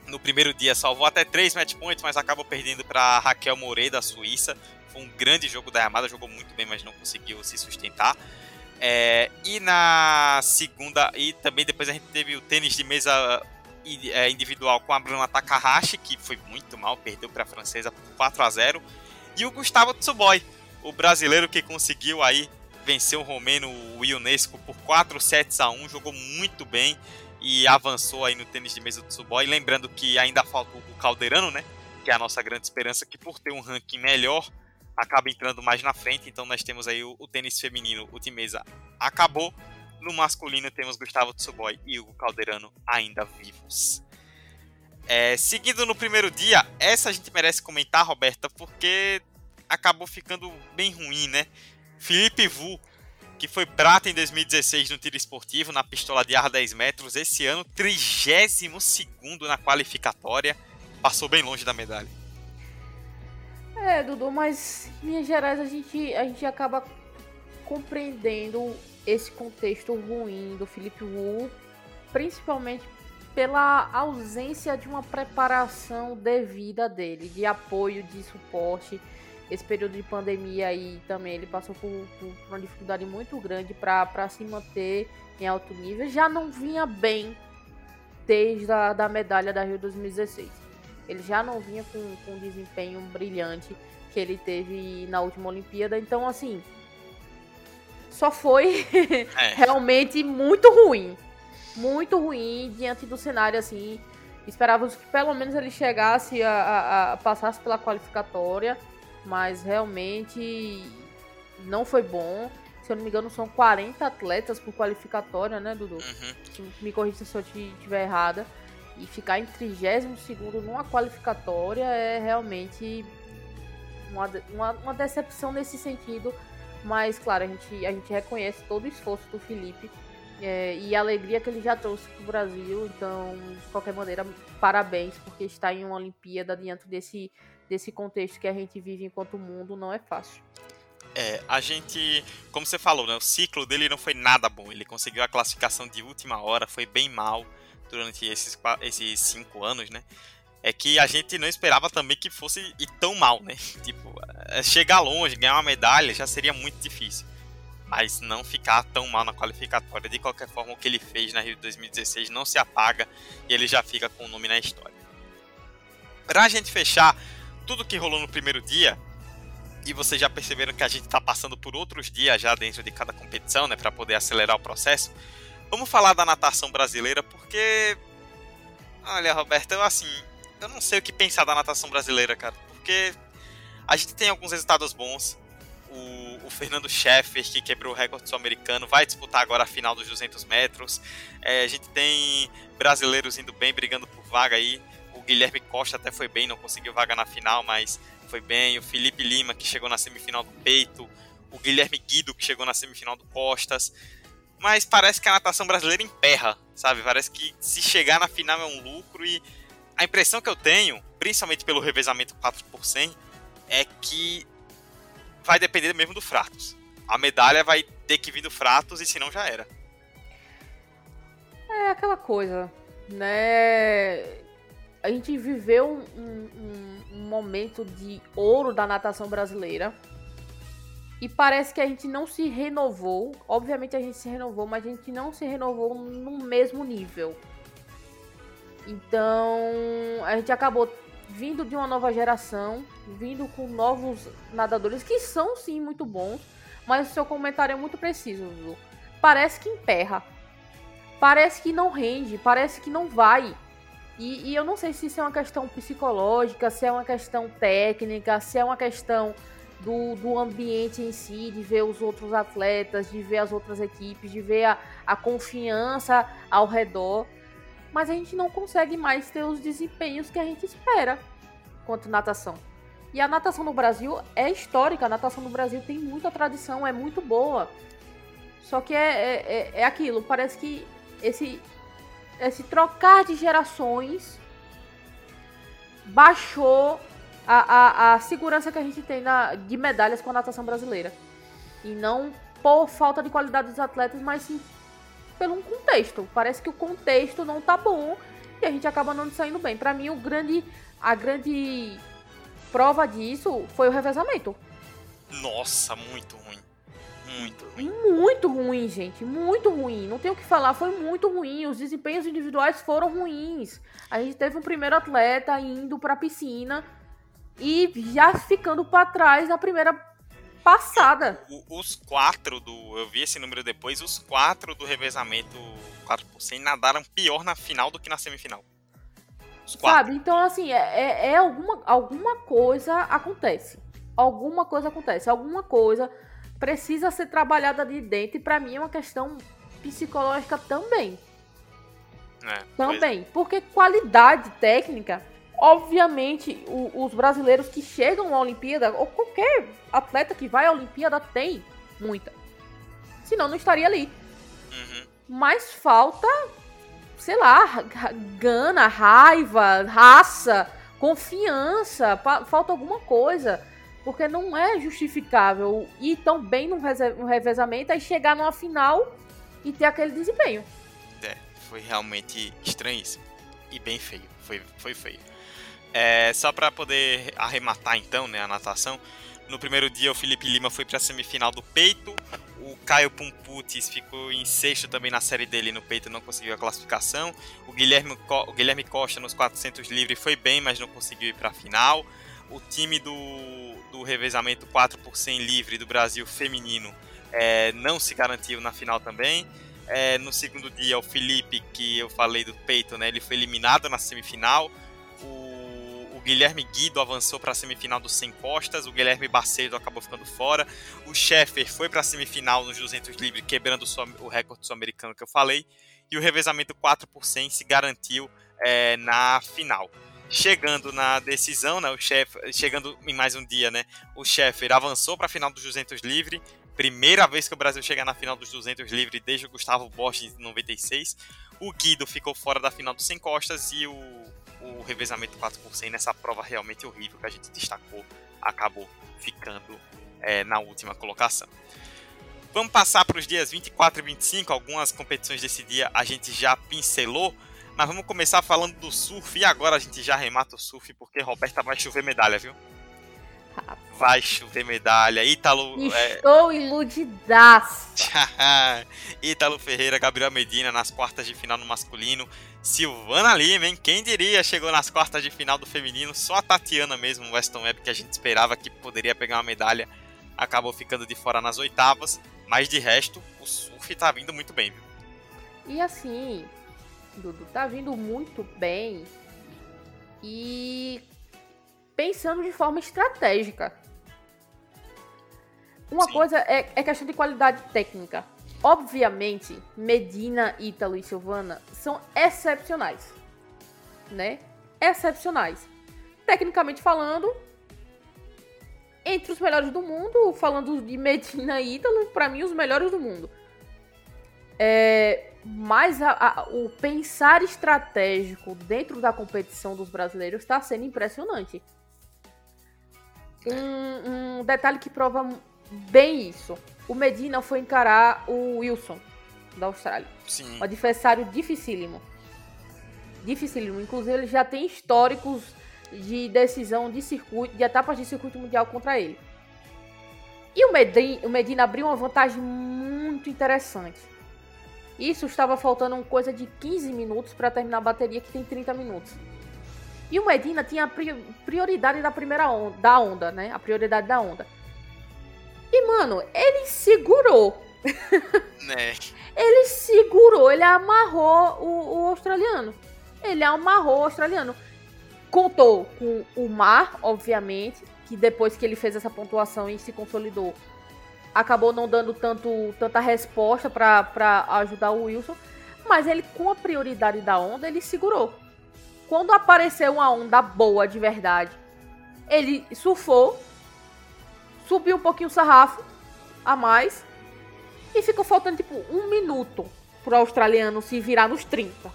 no primeiro dia salvou até três match points, mas acabou perdendo para Raquel Morey da Suíça. Foi um grande jogo da Yamada, jogou muito bem, mas não conseguiu se sustentar. É, e na segunda, e também depois a gente teve o tênis de mesa individual com a Bruna Takahashi, que foi muito mal, perdeu para a francesa por 4 a 0 E o Gustavo Tsuboy, o brasileiro que conseguiu aí vencer o romeno o Ionesco por 4 sets a 1, jogou muito bem e avançou aí no tênis de mesa do Tsuboy. Lembrando que ainda falta o Calderano, né? Que é a nossa grande esperança, que por ter um ranking melhor, acaba entrando mais na frente. Então nós temos aí o, o tênis feminino, o Timesa acabou. No masculino temos Gustavo Tsuboy e Hugo Calderano ainda vivos. É, seguindo no primeiro dia, essa a gente merece comentar, Roberta, porque acabou ficando bem ruim, né? Felipe Vu, que foi prata em 2016 no tiro esportivo, na pistola de ar 10 metros, esse ano 32 na qualificatória, passou bem longe da medalha. É, Dudu, mas em Minas Gerais a gente, a gente acaba compreendendo esse contexto ruim do Felipe Wu, principalmente pela ausência de uma preparação devida dele, de apoio, de suporte. Esse período de pandemia aí também ele passou por, por uma dificuldade muito grande para se manter em alto nível. Já não vinha bem desde a da medalha da Rio 2016. Ele já não vinha com, com um desempenho brilhante que ele teve na última Olimpíada. Então, assim, só foi é. realmente muito ruim. Muito ruim diante do cenário, assim. Esperávamos que pelo menos ele chegasse a, a, a passasse pela qualificatória, mas realmente não foi bom. Se eu não me engano, são 40 atletas por qualificatória, né, Dudu? Uhum. Me corrija se eu estiver errada. E ficar em 32 numa qualificatória é realmente uma, uma, uma, decepção nesse sentido. Mas, claro, a gente, a gente reconhece todo o esforço do Felipe é, e a alegria que ele já trouxe para o Brasil. Então, de qualquer maneira, parabéns, porque estar em uma Olimpíada dentro desse, desse contexto que a gente vive enquanto mundo não é fácil. É, a gente, como você falou, né, o ciclo dele não foi nada bom. Ele conseguiu a classificação de última hora, foi bem mal durante esses, esses cinco anos, né? É que a gente não esperava também que fosse tão mal, né? Tipo, chegar longe, ganhar uma medalha já seria muito difícil. Mas não ficar tão mal na qualificatória. De qualquer forma, o que ele fez na Rio 2016 não se apaga e ele já fica com o nome na história. Pra gente fechar tudo que rolou no primeiro dia, e vocês já perceberam que a gente está passando por outros dias já dentro de cada competição, né, para poder acelerar o processo. Vamos falar da natação brasileira, porque. Olha, Roberto, eu assim. Eu não sei o que pensar da natação brasileira, cara. Porque a gente tem alguns resultados bons. O, o Fernando Scheffer, que quebrou o recorde sul-americano, vai disputar agora a final dos 200 metros. É, a gente tem brasileiros indo bem, brigando por vaga aí. O Guilherme Costa até foi bem, não conseguiu vaga na final, mas foi bem. O Felipe Lima, que chegou na semifinal do peito. O Guilherme Guido, que chegou na semifinal do Costas. Mas parece que a natação brasileira emperra, sabe? Parece que se chegar na final é um lucro e a impressão que eu tenho, principalmente pelo revezamento 4 por 100, é que vai depender mesmo do Fratos. A medalha vai ter que vir do Fratos e senão já era. É aquela coisa, né? A gente viveu um, um, um momento de ouro da natação brasileira. E parece que a gente não se renovou. Obviamente a gente se renovou, mas a gente não se renovou no mesmo nível. Então a gente acabou vindo de uma nova geração, vindo com novos nadadores que são sim muito bons, mas o seu comentário é muito preciso, Zu. Parece que emperra. Parece que não rende, parece que não vai. E, e, eu não sei se isso é uma questão psicológica, se é uma questão técnica, se é uma questão do, do ambiente em si, de ver os outros atletas, de ver as outras equipes, de ver a, a confiança ao redor mas a gente não consegue mais ter os desempenhos que a gente espera quanto natação. E a natação no Brasil é histórica, a natação no Brasil tem muita tradição, é muito boa. Só que é, é, é, é aquilo, parece que esse, esse trocar de gerações baixou a, a, a segurança que a gente tem na, de medalhas com a natação brasileira. E não por falta de qualidade dos atletas, mas sim pelo um contexto. Parece que o contexto não tá bom e a gente acaba não saindo bem. Para mim, o grande, a grande prova disso foi o revezamento. Nossa, muito ruim. Muito ruim. Muito ruim, gente. Muito ruim. Não tenho o que falar. Foi muito ruim. Os desempenhos individuais foram ruins. A gente teve um primeiro atleta indo pra piscina e já ficando para trás na primeira passada. O, os quatro do. Eu vi esse número depois, os quatro do revezamento 4 por 100 nadaram pior na final do que na semifinal. Sabe? Então, assim, é, é, é, alguma, alguma coisa acontece. Alguma coisa acontece. Alguma coisa precisa ser trabalhada de dentro. E pra mim é uma questão psicológica também. É, também. Pois... Porque qualidade técnica Obviamente, o, os brasileiros que chegam à Olimpíada, ou qualquer atleta que vai à Olimpíada, tem muita. Senão não estaria ali. Uhum. Mas falta, sei lá, gana, raiva, raça, confiança, falta alguma coisa. Porque não é justificável ir tão bem no revezamento e chegar numa final e ter aquele desempenho. É, foi realmente estranhíssimo. E bem feio. Foi, foi feio. É, só para poder arrematar então, né, a natação. No primeiro dia o Felipe Lima foi para a semifinal do peito. O Caio Pumputis ficou em sexto também na série dele no peito, não conseguiu a classificação. O Guilherme, o Guilherme Costa nos 400 livre foi bem, mas não conseguiu ir para a final. O time do, do revezamento 4 por 100 livre do Brasil feminino é, não se garantiu na final também. É, no segundo dia, o Felipe, que eu falei do peito, né, ele foi eliminado na semifinal. Guilherme Guido avançou para a semifinal dos 100 costas, o Guilherme Bacedo acabou ficando fora, o Sheffer foi para a semifinal nos 200 livre, quebrando o recorde sul-americano que eu falei, e o revezamento 4 por 100 se garantiu é, na final. Chegando na decisão, né, o chef, chegando em mais um dia, né, o Sheffer avançou para a final dos 200 livre, primeira vez que o Brasil chega na final dos 200 livre desde o Gustavo Bosch em 96. O Guido ficou fora da final dos 100 costas e o o revezamento 4 por 100 nessa prova realmente horrível que a gente destacou acabou ficando é, na última colocação. Vamos passar para os dias 24 e 25, algumas competições desse dia a gente já pincelou, mas vamos começar falando do surf e agora a gente já remata o surf porque Roberta vai chover medalha, viu? Vai chover medalha. Ítalo. É, Estou é... iludidaço. Ítalo Ferreira, Gabriel Medina nas quartas de final no masculino. Silvana Lima, hein? Quem diria? Chegou nas quartas de final do feminino. Só a Tatiana mesmo, o Weston Webb, que a gente esperava que poderia pegar uma medalha, acabou ficando de fora nas oitavas. Mas de resto, o surf tá vindo muito bem, viu? E assim, Dudu, tá vindo muito bem. E pensando de forma estratégica. Uma Sim. coisa é, é questão de qualidade técnica. Obviamente, Medina, Ítalo e Silvana são excepcionais. Né? Excepcionais. Tecnicamente falando, entre os melhores do mundo, falando de Medina e Ítalo, para mim, os melhores do mundo. É, mas a, a, o pensar estratégico dentro da competição dos brasileiros está sendo impressionante. Um, um, detalhe que prova bem isso. O Medina foi encarar o Wilson, da Austrália. Sim. Um adversário dificílimo. Dificílimo. Inclusive, ele já tem históricos de decisão de circuito, de etapas de circuito mundial contra ele. E o Medina, o Medina abriu uma vantagem muito interessante. Isso estava faltando uma coisa de 15 minutos para terminar a bateria que tem 30 minutos. E o Medina tinha a prioridade da primeira onda, da onda, né? A prioridade da onda. E, mano, ele segurou. Né? ele segurou, ele amarrou o, o australiano. Ele amarrou o australiano. Contou com o Mar, obviamente, que depois que ele fez essa pontuação e se consolidou, acabou não dando tanto, tanta resposta para ajudar o Wilson. Mas ele, com a prioridade da onda, ele segurou. Quando apareceu uma onda boa de verdade, ele surfou, subiu um pouquinho o sarrafo a mais e ficou faltando tipo um minuto pro australiano se virar nos 30.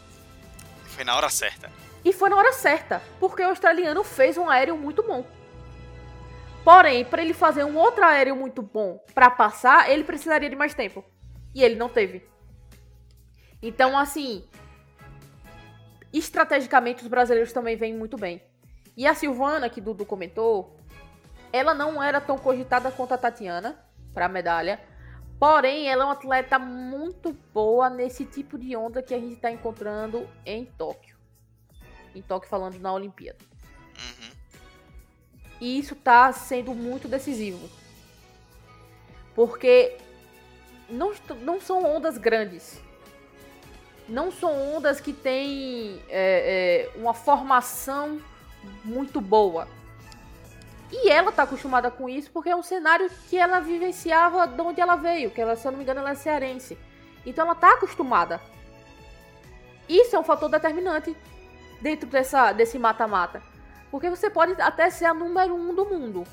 Foi na hora certa. E foi na hora certa, porque o australiano fez um aéreo muito bom. Porém, para ele fazer um outro aéreo muito bom para passar, ele precisaria de mais tempo. E ele não teve. Então, assim, estrategicamente os brasileiros também vêm muito bem. E a Silvana, que Dudu comentou, ela não era tão cogitada quanto a Tatiana para medalha. Porém, ela é uma atleta muito boa nesse tipo de onda que a gente está encontrando em Tóquio. Em Tóquio, falando na Olimpíada. Uhum. E isso está sendo muito decisivo. Porque não, não são ondas grandes. Não são ondas que têm é, é, uma formação muito boa. E ela está acostumada com isso porque é um cenário que ela vivenciava de onde ela veio, que ela, se eu não me engano, ela é cearense. Então ela está acostumada. Isso é um fator determinante dentro dessa, desse mata-mata. Porque você pode até ser a número um do mundo.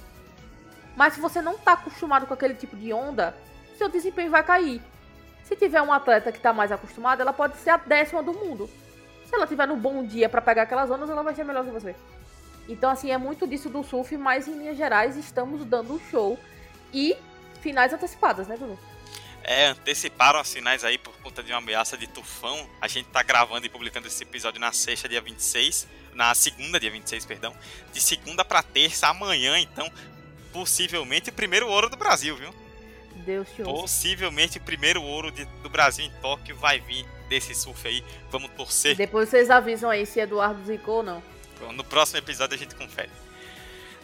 Mas se você não está acostumado com aquele tipo de onda, seu desempenho vai cair. Se tiver um atleta que está mais acostumado, ela pode ser a décima do mundo. Se ela tiver no bom dia para pegar aquelas ondas, ela vai ser melhor que você. Então, assim, é muito disso do surf, mas em linhas gerais estamos dando um show e finais antecipadas, né, Bruno? É, anteciparam as finais aí por conta de uma ameaça de tufão. A gente tá gravando e publicando esse episódio na sexta, dia 26 na segunda, dia 26, perdão, de segunda para terça, amanhã, então, possivelmente o primeiro ouro do Brasil, viu? Deus te ouça. Possivelmente o primeiro ouro de, do Brasil em Tóquio vai vir desse surf aí. Vamos torcer. Depois vocês avisam aí se Eduardo zicou ou não. No próximo episódio a gente confere.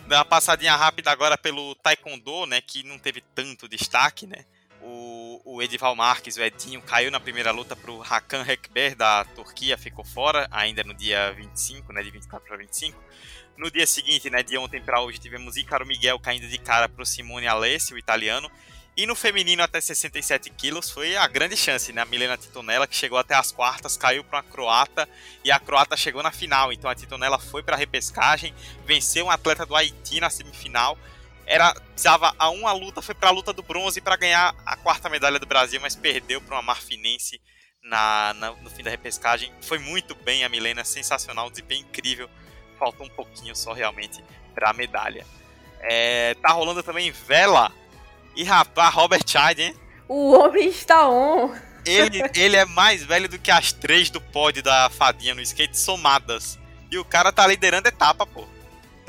Dá uma passadinha rápida agora pelo Taekwondo, né, que não teve tanto destaque, né? O, o Edival Marques, o Edinho, caiu na primeira luta para o Hakan Hekber da Turquia, ficou fora ainda no dia 25, né, de 24 para 25. No dia seguinte, né, de ontem para hoje, tivemos Ícaro Miguel caindo de cara para o Simone Alessi, o italiano. E no feminino até 67 quilos foi a grande chance, né? A Milena Titonella, que chegou até as quartas, caiu para a croata e a croata chegou na final. Então a Titonella foi para a repescagem, venceu um atleta do Haiti na semifinal era precisava a uma luta, foi para a luta do bronze para ganhar a quarta medalha do Brasil, mas perdeu para uma marfinense na, na, no fim da repescagem. Foi muito bem a Milena, sensacional, desempenho incrível. Faltou um pouquinho só realmente para a medalha. É, tá rolando também vela. E rapaz, Robert Chide, hein? O homem está on. Ele, ele é mais velho do que as três do pódio da fadinha no skate somadas. E o cara tá liderando etapa, pô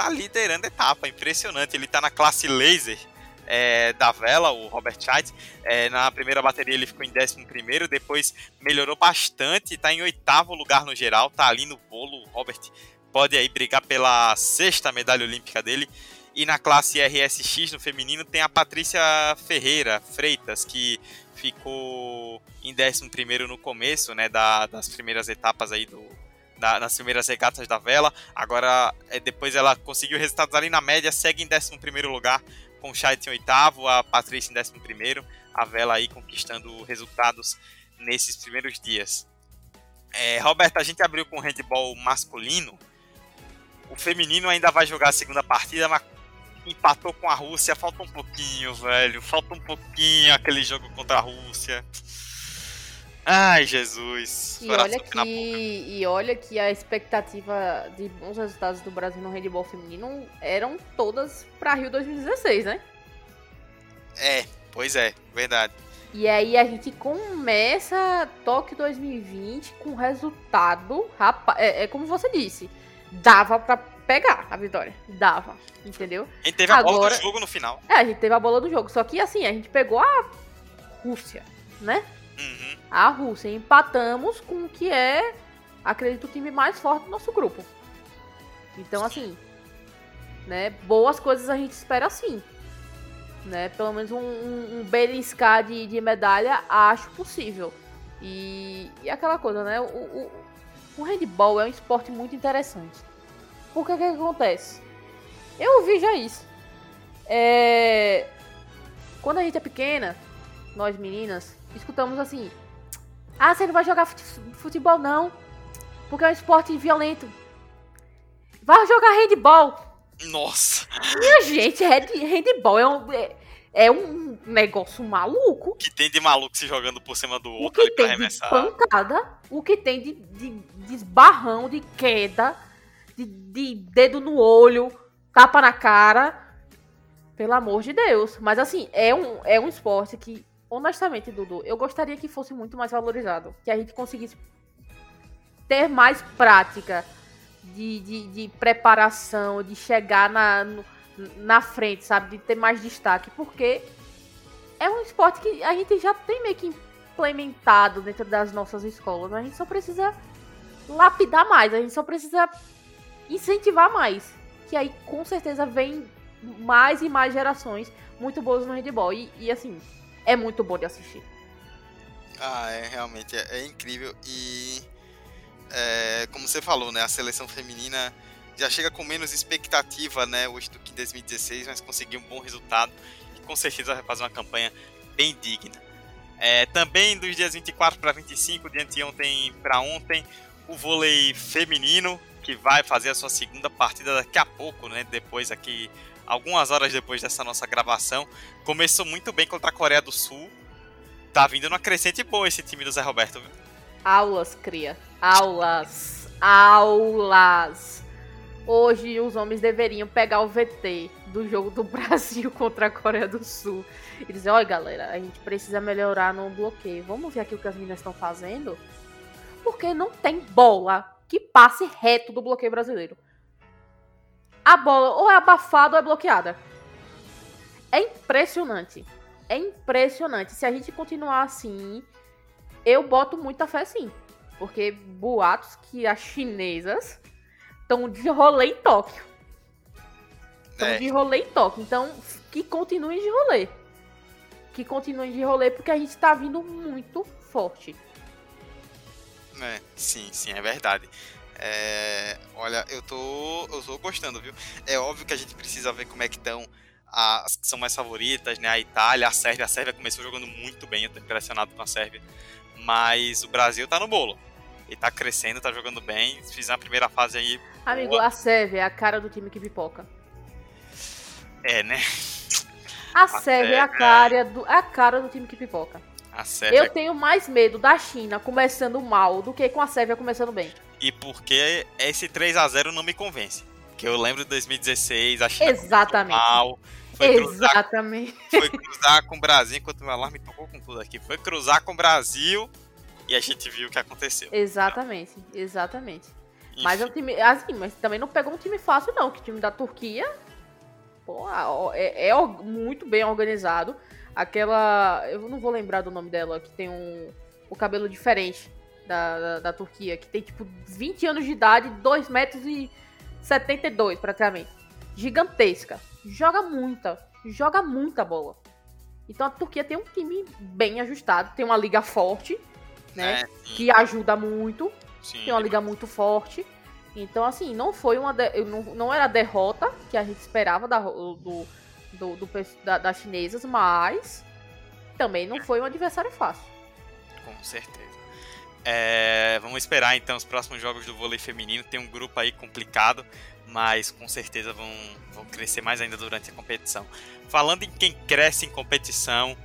tá liderando etapa, impressionante. Ele tá na classe laser é, da vela, o Robert Chait. É, na primeira bateria ele ficou em 11, depois melhorou bastante, tá em oitavo lugar no geral, tá ali no bolo. O Robert pode aí brigar pela sexta medalha olímpica dele. E na classe RSX no feminino tem a Patrícia Ferreira Freitas, que ficou em 11 no começo, né, da, das primeiras etapas aí do, na, nas primeiras regatas da vela. Agora, é, depois ela conseguiu resultados ali na média, segue em 11 lugar, com o Chat em oitavo, a Patrícia em décimo primeiro, a Vela aí conquistando resultados nesses primeiros dias. É, Roberto, a gente abriu com o handball masculino. O feminino ainda vai jogar a segunda partida, mas empatou com a Rússia. Falta um pouquinho, velho. Falta um pouquinho aquele jogo contra a Rússia. Ai, Jesus. E olha, que, e olha que a expectativa de bons resultados do Brasil no handball feminino eram todas para Rio 2016, né? É, pois é, verdade. E aí a gente começa Tóquio 2020 com resultado, rapaz, é, é como você disse, dava para pegar a vitória, dava, entendeu? A gente teve a Agora, bola do jogo no final. É, a gente teve a bola do jogo, só que assim, a gente pegou a Rússia, né? Uhum. A Rússia. Empatamos com o que é, acredito, o time mais forte do nosso grupo. Então, assim, né? Boas coisas a gente espera sim. Né? Pelo menos um, um, um beliscar de, de medalha, acho possível. E, e aquela coisa, né? O, o, o handball é um esporte muito interessante. Porque o que, que acontece? Eu vi já isso. É... Quando a gente é pequena, nós meninas, escutamos assim: Ah, você não vai jogar futebol não, porque é um esporte violento. Vai jogar handball. Nossa! Minha gente, handball é um, é, é um negócio maluco. O que tem de maluco se jogando por cima do outro? O que tem de pancada, o que tem de, de, de esbarrão, de queda, de, de dedo no olho, tapa na cara. Pelo amor de Deus. Mas assim, é um, é um esporte que honestamente, Dudu, eu gostaria que fosse muito mais valorizado. Que a gente conseguisse ter mais prática de, de, de preparação, de chegar na, na frente, sabe? De ter mais destaque. Porque é um esporte que a gente já tem meio que implementado dentro das nossas escolas. A gente só precisa lapidar mais, a gente só precisa incentivar mais. Que aí com certeza vem mais e mais gerações muito boas no handball. E, e assim, é muito bom de assistir. Ah, é realmente é, é incrível e é, como você falou, né, a seleção feminina já chega com menos expectativa, né, hoje do que em 2016, mas conseguiu um bom resultado e com certeza vai fazer uma campanha bem digna. É, também dos dias 24 para 25, de anteontem para ontem, o vôlei feminino que vai fazer a sua segunda partida daqui a pouco, né, depois aqui algumas horas depois dessa nossa gravação. Começou muito bem contra a Coreia do Sul. Tá vindo numa crescente boa esse time do Zé Roberto. Viu? Aulas, cria. Aulas. Aulas. Hoje os homens deveriam pegar o VT do jogo do Brasil contra a Coreia do Sul e dizer: olha galera, a gente precisa melhorar no bloqueio. Vamos ver aqui o que as meninas estão fazendo? Porque não tem bola que passe reto do bloqueio brasileiro a bola ou é abafada ou é bloqueada. É impressionante. É impressionante. Se a gente continuar assim, eu boto muita fé sim. Porque boatos que as chinesas estão de rolê em Tóquio. Estão é. de rolê em Tóquio. Então, que continuem de rolê. Que continuem de rolê, porque a gente está vindo muito forte. É, sim, sim, é verdade. É, olha, eu tô, eu tô gostando, viu? É óbvio que a gente precisa ver como é que estão as que são mais favoritas, né? A Itália, a Sérvia. A Sérvia começou jogando muito bem, eu tô impressionado com a Sérvia. Mas o Brasil tá no bolo. Ele tá crescendo, tá jogando bem. Fiz a primeira fase aí. Amigo, boa. a Sérvia é a cara do time que pipoca. É, né? A, a Sérvia é a cara, do, a cara do time que pipoca. A Sérvia... Eu tenho mais medo da China começando mal do que com a Sérvia começando bem e porque esse 3 a 0 não me convence. Que eu lembro de 2016, a China Exatamente. mal. Foi Exatamente. Cruzar, foi cruzar com o Brasil, enquanto meu alarme tocou com tudo aqui. Foi cruzar com o Brasil e a gente viu o que aconteceu. Exatamente, exatamente. Enfim. Mas é um time. Assim, mas também não pegou um time fácil, não. Que o time da Turquia pô, é, é muito bem organizado. Aquela. Eu não vou lembrar do nome dela, que tem um, o cabelo diferente da, da, da, Turquia, que tem tipo 20 anos de idade, 2 metros e 72 praticamente. Gigantesca. Joga muita, joga muita bola. Então a Turquia tem um time bem ajustado, tem uma liga forte, né? É, que ajuda muito. Sim. Tem uma liga muito forte. Então, assim, não foi uma. De... Não, não era a derrota que a gente esperava da, do, do, do da, das chinesas, mas também não foi um adversário fácil. Com certeza. É, vamos esperar então os próximos jogos do vôlei feminino. Tem um grupo aí complicado, mas com certeza vão, vão crescer mais ainda durante a competição. Falando em quem cresce em competição,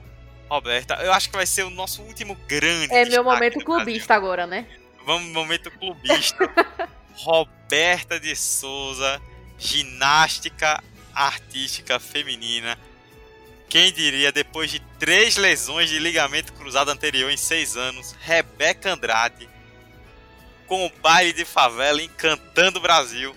Roberta, eu acho que vai ser o nosso último grande. É meu momento clubista Brasil. agora, né? Vamos, momento clubista. Roberta de Souza, ginástica artística feminina. Quem diria, depois de três lesões de ligamento cruzado anterior em seis anos, Rebeca Andrade, com o baile de favela encantando o Brasil,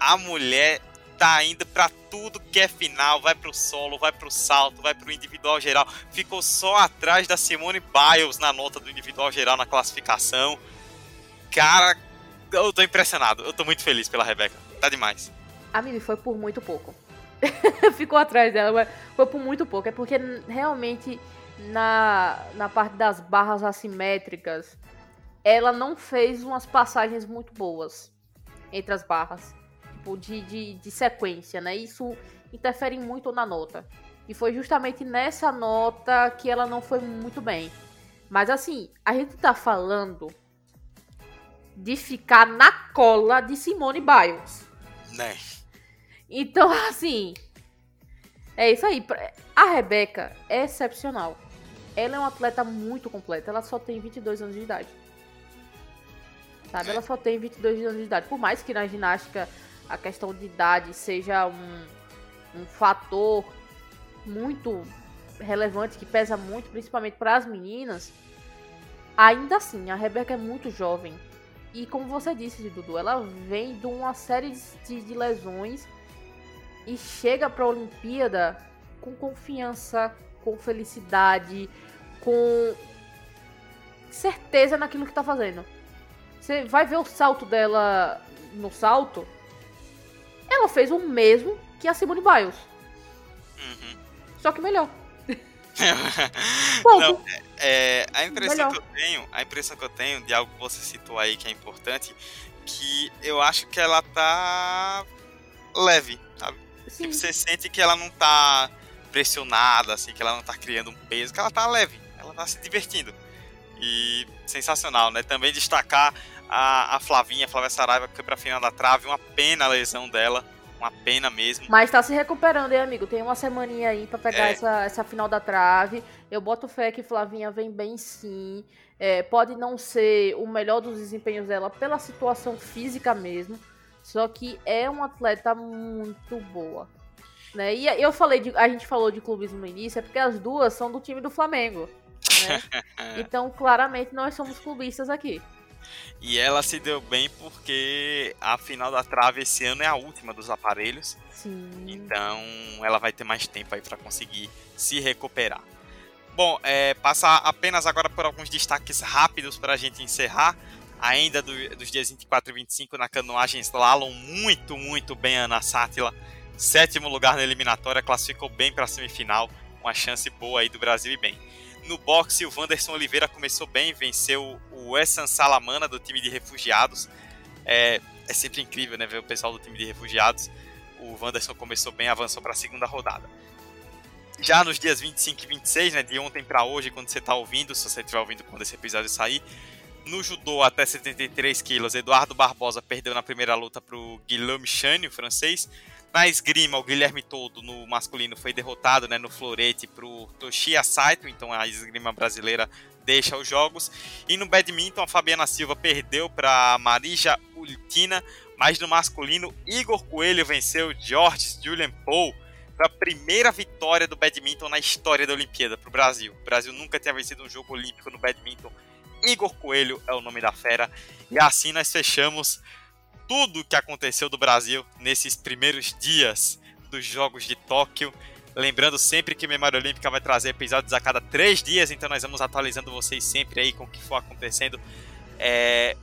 a mulher tá indo para tudo que é final, vai pro solo, vai pro salto, vai pro individual geral. Ficou só atrás da Simone Biles na nota do individual geral na classificação. Cara, eu tô impressionado. Eu tô muito feliz pela Rebeca. Tá demais. Amigo, foi por muito pouco. Ficou atrás dela, mas foi por muito pouco. É porque realmente na, na parte das barras assimétricas, ela não fez umas passagens muito boas entre as barras tipo, de, de, de sequência, né? Isso interfere muito na nota. E foi justamente nessa nota que ela não foi muito bem. Mas assim, a gente tá falando de ficar na cola de Simone Biles. Né? Então, assim. É isso aí. A Rebeca é excepcional. Ela é uma atleta muito completa. Ela só tem 22 anos de idade. Sabe? Ela só tem 22 anos de idade. Por mais que na ginástica a questão de idade seja um, um fator muito relevante, que pesa muito, principalmente para as meninas, ainda assim, a Rebeca é muito jovem. E como você disse, Dudu, ela vem de uma série de, de lesões e chega para a Olimpíada com confiança, com felicidade, com certeza naquilo que está fazendo. Você vai ver o salto dela no salto, ela fez o mesmo que a Simone Biles. Uhum. Só que melhor. Não, é, a impressão melhor. que eu tenho, a impressão que eu tenho de algo que você citou aí que é importante, que eu acho que ela tá leve? Tipo, você sente que ela não tá pressionada, assim, que ela não tá criando um peso, que ela tá leve, ela tá se divertindo. E sensacional, né? Também destacar a, a Flavinha, a Flávia Saraiva, que foi pra final da trave, uma pena a lesão dela. Uma pena mesmo. Mas tá se recuperando, hein, amigo? Tem uma semaninha aí para pegar é. essa, essa final da trave. Eu boto fé que Flavinha vem bem sim. É, pode não ser o melhor dos desempenhos dela pela situação física mesmo. Só que é uma atleta muito boa. Né? E eu falei de, a gente falou de clubismo no início, é porque as duas são do time do Flamengo. Né? então, claramente, nós somos clubistas aqui. E ela se deu bem porque a final da trave esse ano é a última dos aparelhos. Sim. Então ela vai ter mais tempo aí para conseguir se recuperar. Bom, é, passar apenas agora por alguns destaques rápidos para a gente encerrar. Ainda do, dos dias 24 e 25 na canoagem slalom, muito, muito bem Ana Sátila. Sétimo lugar na eliminatória, classificou bem para a semifinal. Uma chance boa aí do Brasil e bem. No boxe, o Wanderson Oliveira começou bem, venceu o Essan Salamana do time de refugiados. É, é sempre incrível né, ver o pessoal do time de refugiados. O Wanderson começou bem, avançou para a segunda rodada. Já nos dias 25 e 26, né, de ontem para hoje, quando você está ouvindo, se você estiver ouvindo quando esse episódio sair, no judô até 73 quilos, Eduardo Barbosa perdeu na primeira luta para o Guilherme Chane, o francês. Na esgrima, o Guilherme Todo, no masculino, foi derrotado né, no florete pro Toshiya Saito, então a esgrima brasileira deixa os jogos. E no badminton, a Fabiana Silva perdeu para Marija Ultina, mas no masculino, Igor Coelho venceu George Julian Paul para a primeira vitória do badminton na história da Olimpíada para o Brasil. O Brasil nunca tinha vencido um jogo olímpico no badminton. Igor Coelho é o nome da fera. E assim nós fechamos tudo que aconteceu do Brasil nesses primeiros dias dos Jogos de Tóquio. Lembrando sempre que Memória Olímpica vai trazer episódios a cada três dias, então nós vamos atualizando vocês sempre aí com o que for acontecendo. É,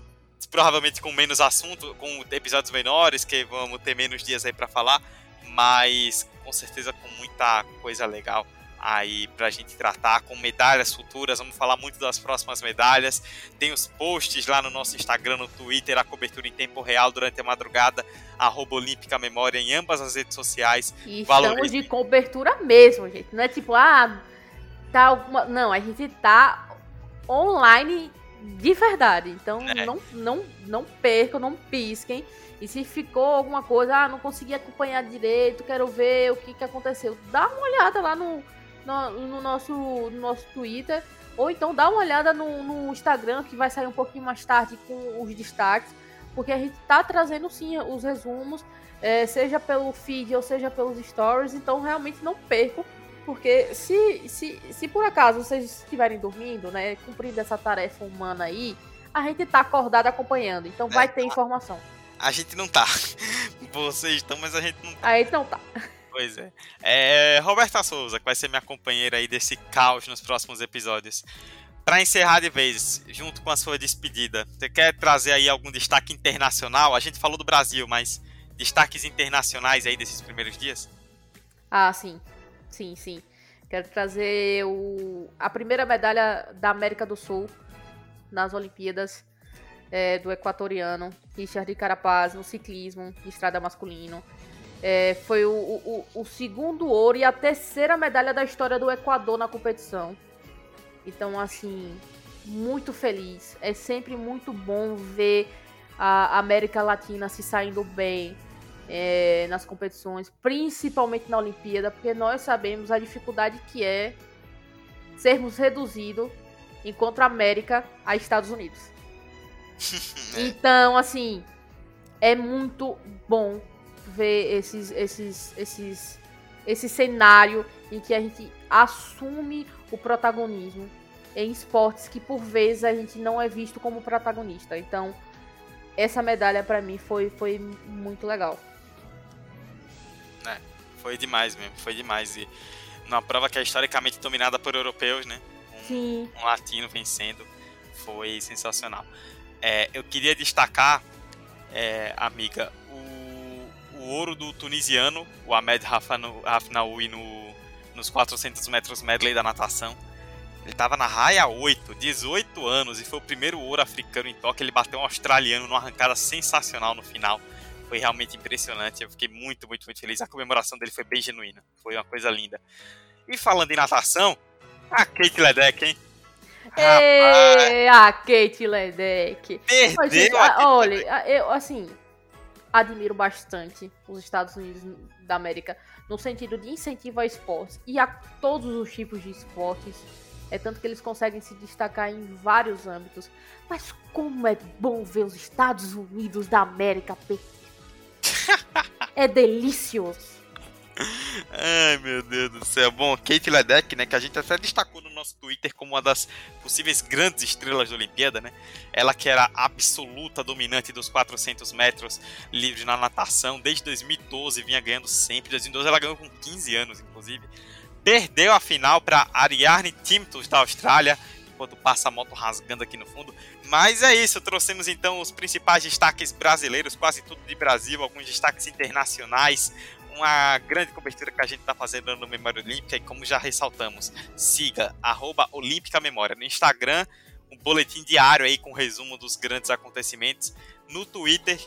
provavelmente com menos assunto, com episódios menores, que vamos ter menos dias aí para falar, mas com certeza com muita coisa legal aí pra gente tratar com medalhas futuras. Vamos falar muito das próximas medalhas. Tem os posts lá no nosso Instagram, no Twitter, a cobertura em tempo real durante a madrugada, arroba Olímpica Memória em ambas as redes sociais. E estamos de cobertura mesmo, gente. Não é tipo, ah, tá alguma. Não, a gente tá online de verdade. Então é. não, não, não percam, não pisquem. E se ficou alguma coisa, ah, não consegui acompanhar direito, quero ver o que, que aconteceu, dá uma olhada lá no, no, no nosso, no nosso Twitter. Ou então dá uma olhada no, no, Instagram, que vai sair um pouquinho mais tarde com os destaques. Porque a gente tá trazendo sim os resumos, é, seja pelo feed ou seja pelos stories. Então realmente não percam. Porque se, se, se por acaso vocês estiverem dormindo, né, cumprindo essa tarefa humana aí, a gente tá acordado acompanhando. Então vai é, ter informação. A gente não tá. Vocês estão, mas a gente não tá. A gente não tá. Pois é. é. Roberta Souza, que vai ser minha companheira aí desse caos nos próximos episódios. Para encerrar de vez, junto com a sua despedida, você quer trazer aí algum destaque internacional? A gente falou do Brasil, mas destaques internacionais aí desses primeiros dias? Ah, sim. Sim, sim. Quero trazer o... a primeira medalha da América do Sul nas Olimpíadas é, do equatoriano, Richard Carapaz, no ciclismo estrada masculino. É, foi o, o, o, segundo ouro e a terceira medalha da história do Equador na competição. Então, assim, muito feliz. É sempre muito bom ver a América Latina se saindo bem é, nas competições, principalmente na Olimpíada, porque nós sabemos a dificuldade que é sermos reduzidos enquanto América a Estados Unidos. É. Então, assim, é muito bom ver esses, esses, esses, esse cenário em que a gente assume o protagonismo em esportes que por vezes a gente não é visto como protagonista. Então, essa medalha para mim foi, foi muito legal. É, foi demais mesmo, foi demais. E numa prova que é historicamente dominada por europeus, né? Um, Sim. um latino vencendo, foi sensacional. É, eu queria destacar, é, amiga, o, o, ouro do tunisiano, o Ahmed Rafnaoui no, nos 400 metros medley da natação. Ele estava na raia 8, 18 anos, e foi o primeiro ouro africano em Tóquio. Ele bateu um australiano numa arrancada sensacional no final. Foi realmente impressionante. Eu fiquei muito, muito, muito feliz. A comemoração dele foi bem genuína. Foi uma coisa linda. E falando em natação, a Kate Ledeck, hein? Ei, a Kate Ledeck. Perdeu olha, eu assim admiro bastante os Estados Unidos da América no sentido de incentivo a esportes e a todos os tipos de esportes. É tanto que eles conseguem se destacar em vários âmbitos. Mas como é bom ver os Estados Unidos da América perder. é delicioso. Ai, meu Deus do céu. Bom, Kate Ledeck, né, que a gente até destacou no nosso Twitter como uma das possíveis grandes estrelas da Olimpíada, né? Ela que era absoluta dominante dos 400 metros livres na natação, desde 2012 vinha ganhando sempre. 2012 ela ganhou com 15 anos, inclusive. Perdeu a final para Ariarne Timtos da Austrália, enquanto passa a moto rasgando aqui no fundo. Mas é isso, trouxemos então os principais destaques brasileiros, quase tudo de Brasil, alguns destaques internacionais, uma grande cobertura que a gente está fazendo no Memória Olímpica e como já ressaltamos, siga arroba Olímpica Memória no Instagram, um boletim diário aí com resumo dos grandes acontecimentos, no Twitter,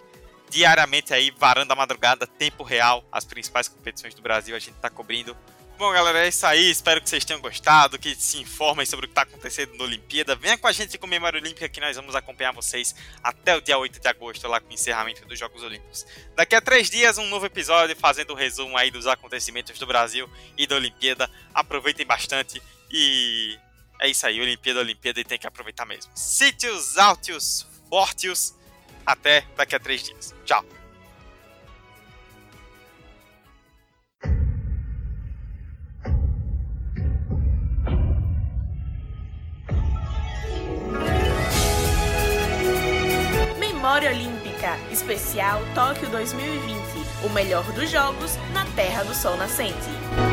diariamente aí, varanda madrugada, tempo real, as principais competições do Brasil a gente está cobrindo Bom, galera, é isso aí. Espero que vocês tenham gostado, que se informem sobre o que está acontecendo na Olimpíada. Venha com a gente com a Olímpica que nós vamos acompanhar vocês até o dia 8 de agosto, lá com o encerramento dos Jogos Olímpicos. Daqui a três dias, um novo episódio fazendo o um resumo aí dos acontecimentos do Brasil e da Olimpíada. Aproveitem bastante e é isso aí. Olimpíada, Olimpíada e tem que aproveitar mesmo. Sítios, Altios, Fortios. Até daqui a três dias. Tchau. Memória Olímpica Especial Tóquio 2020 O melhor dos jogos na Terra do Sol Nascente.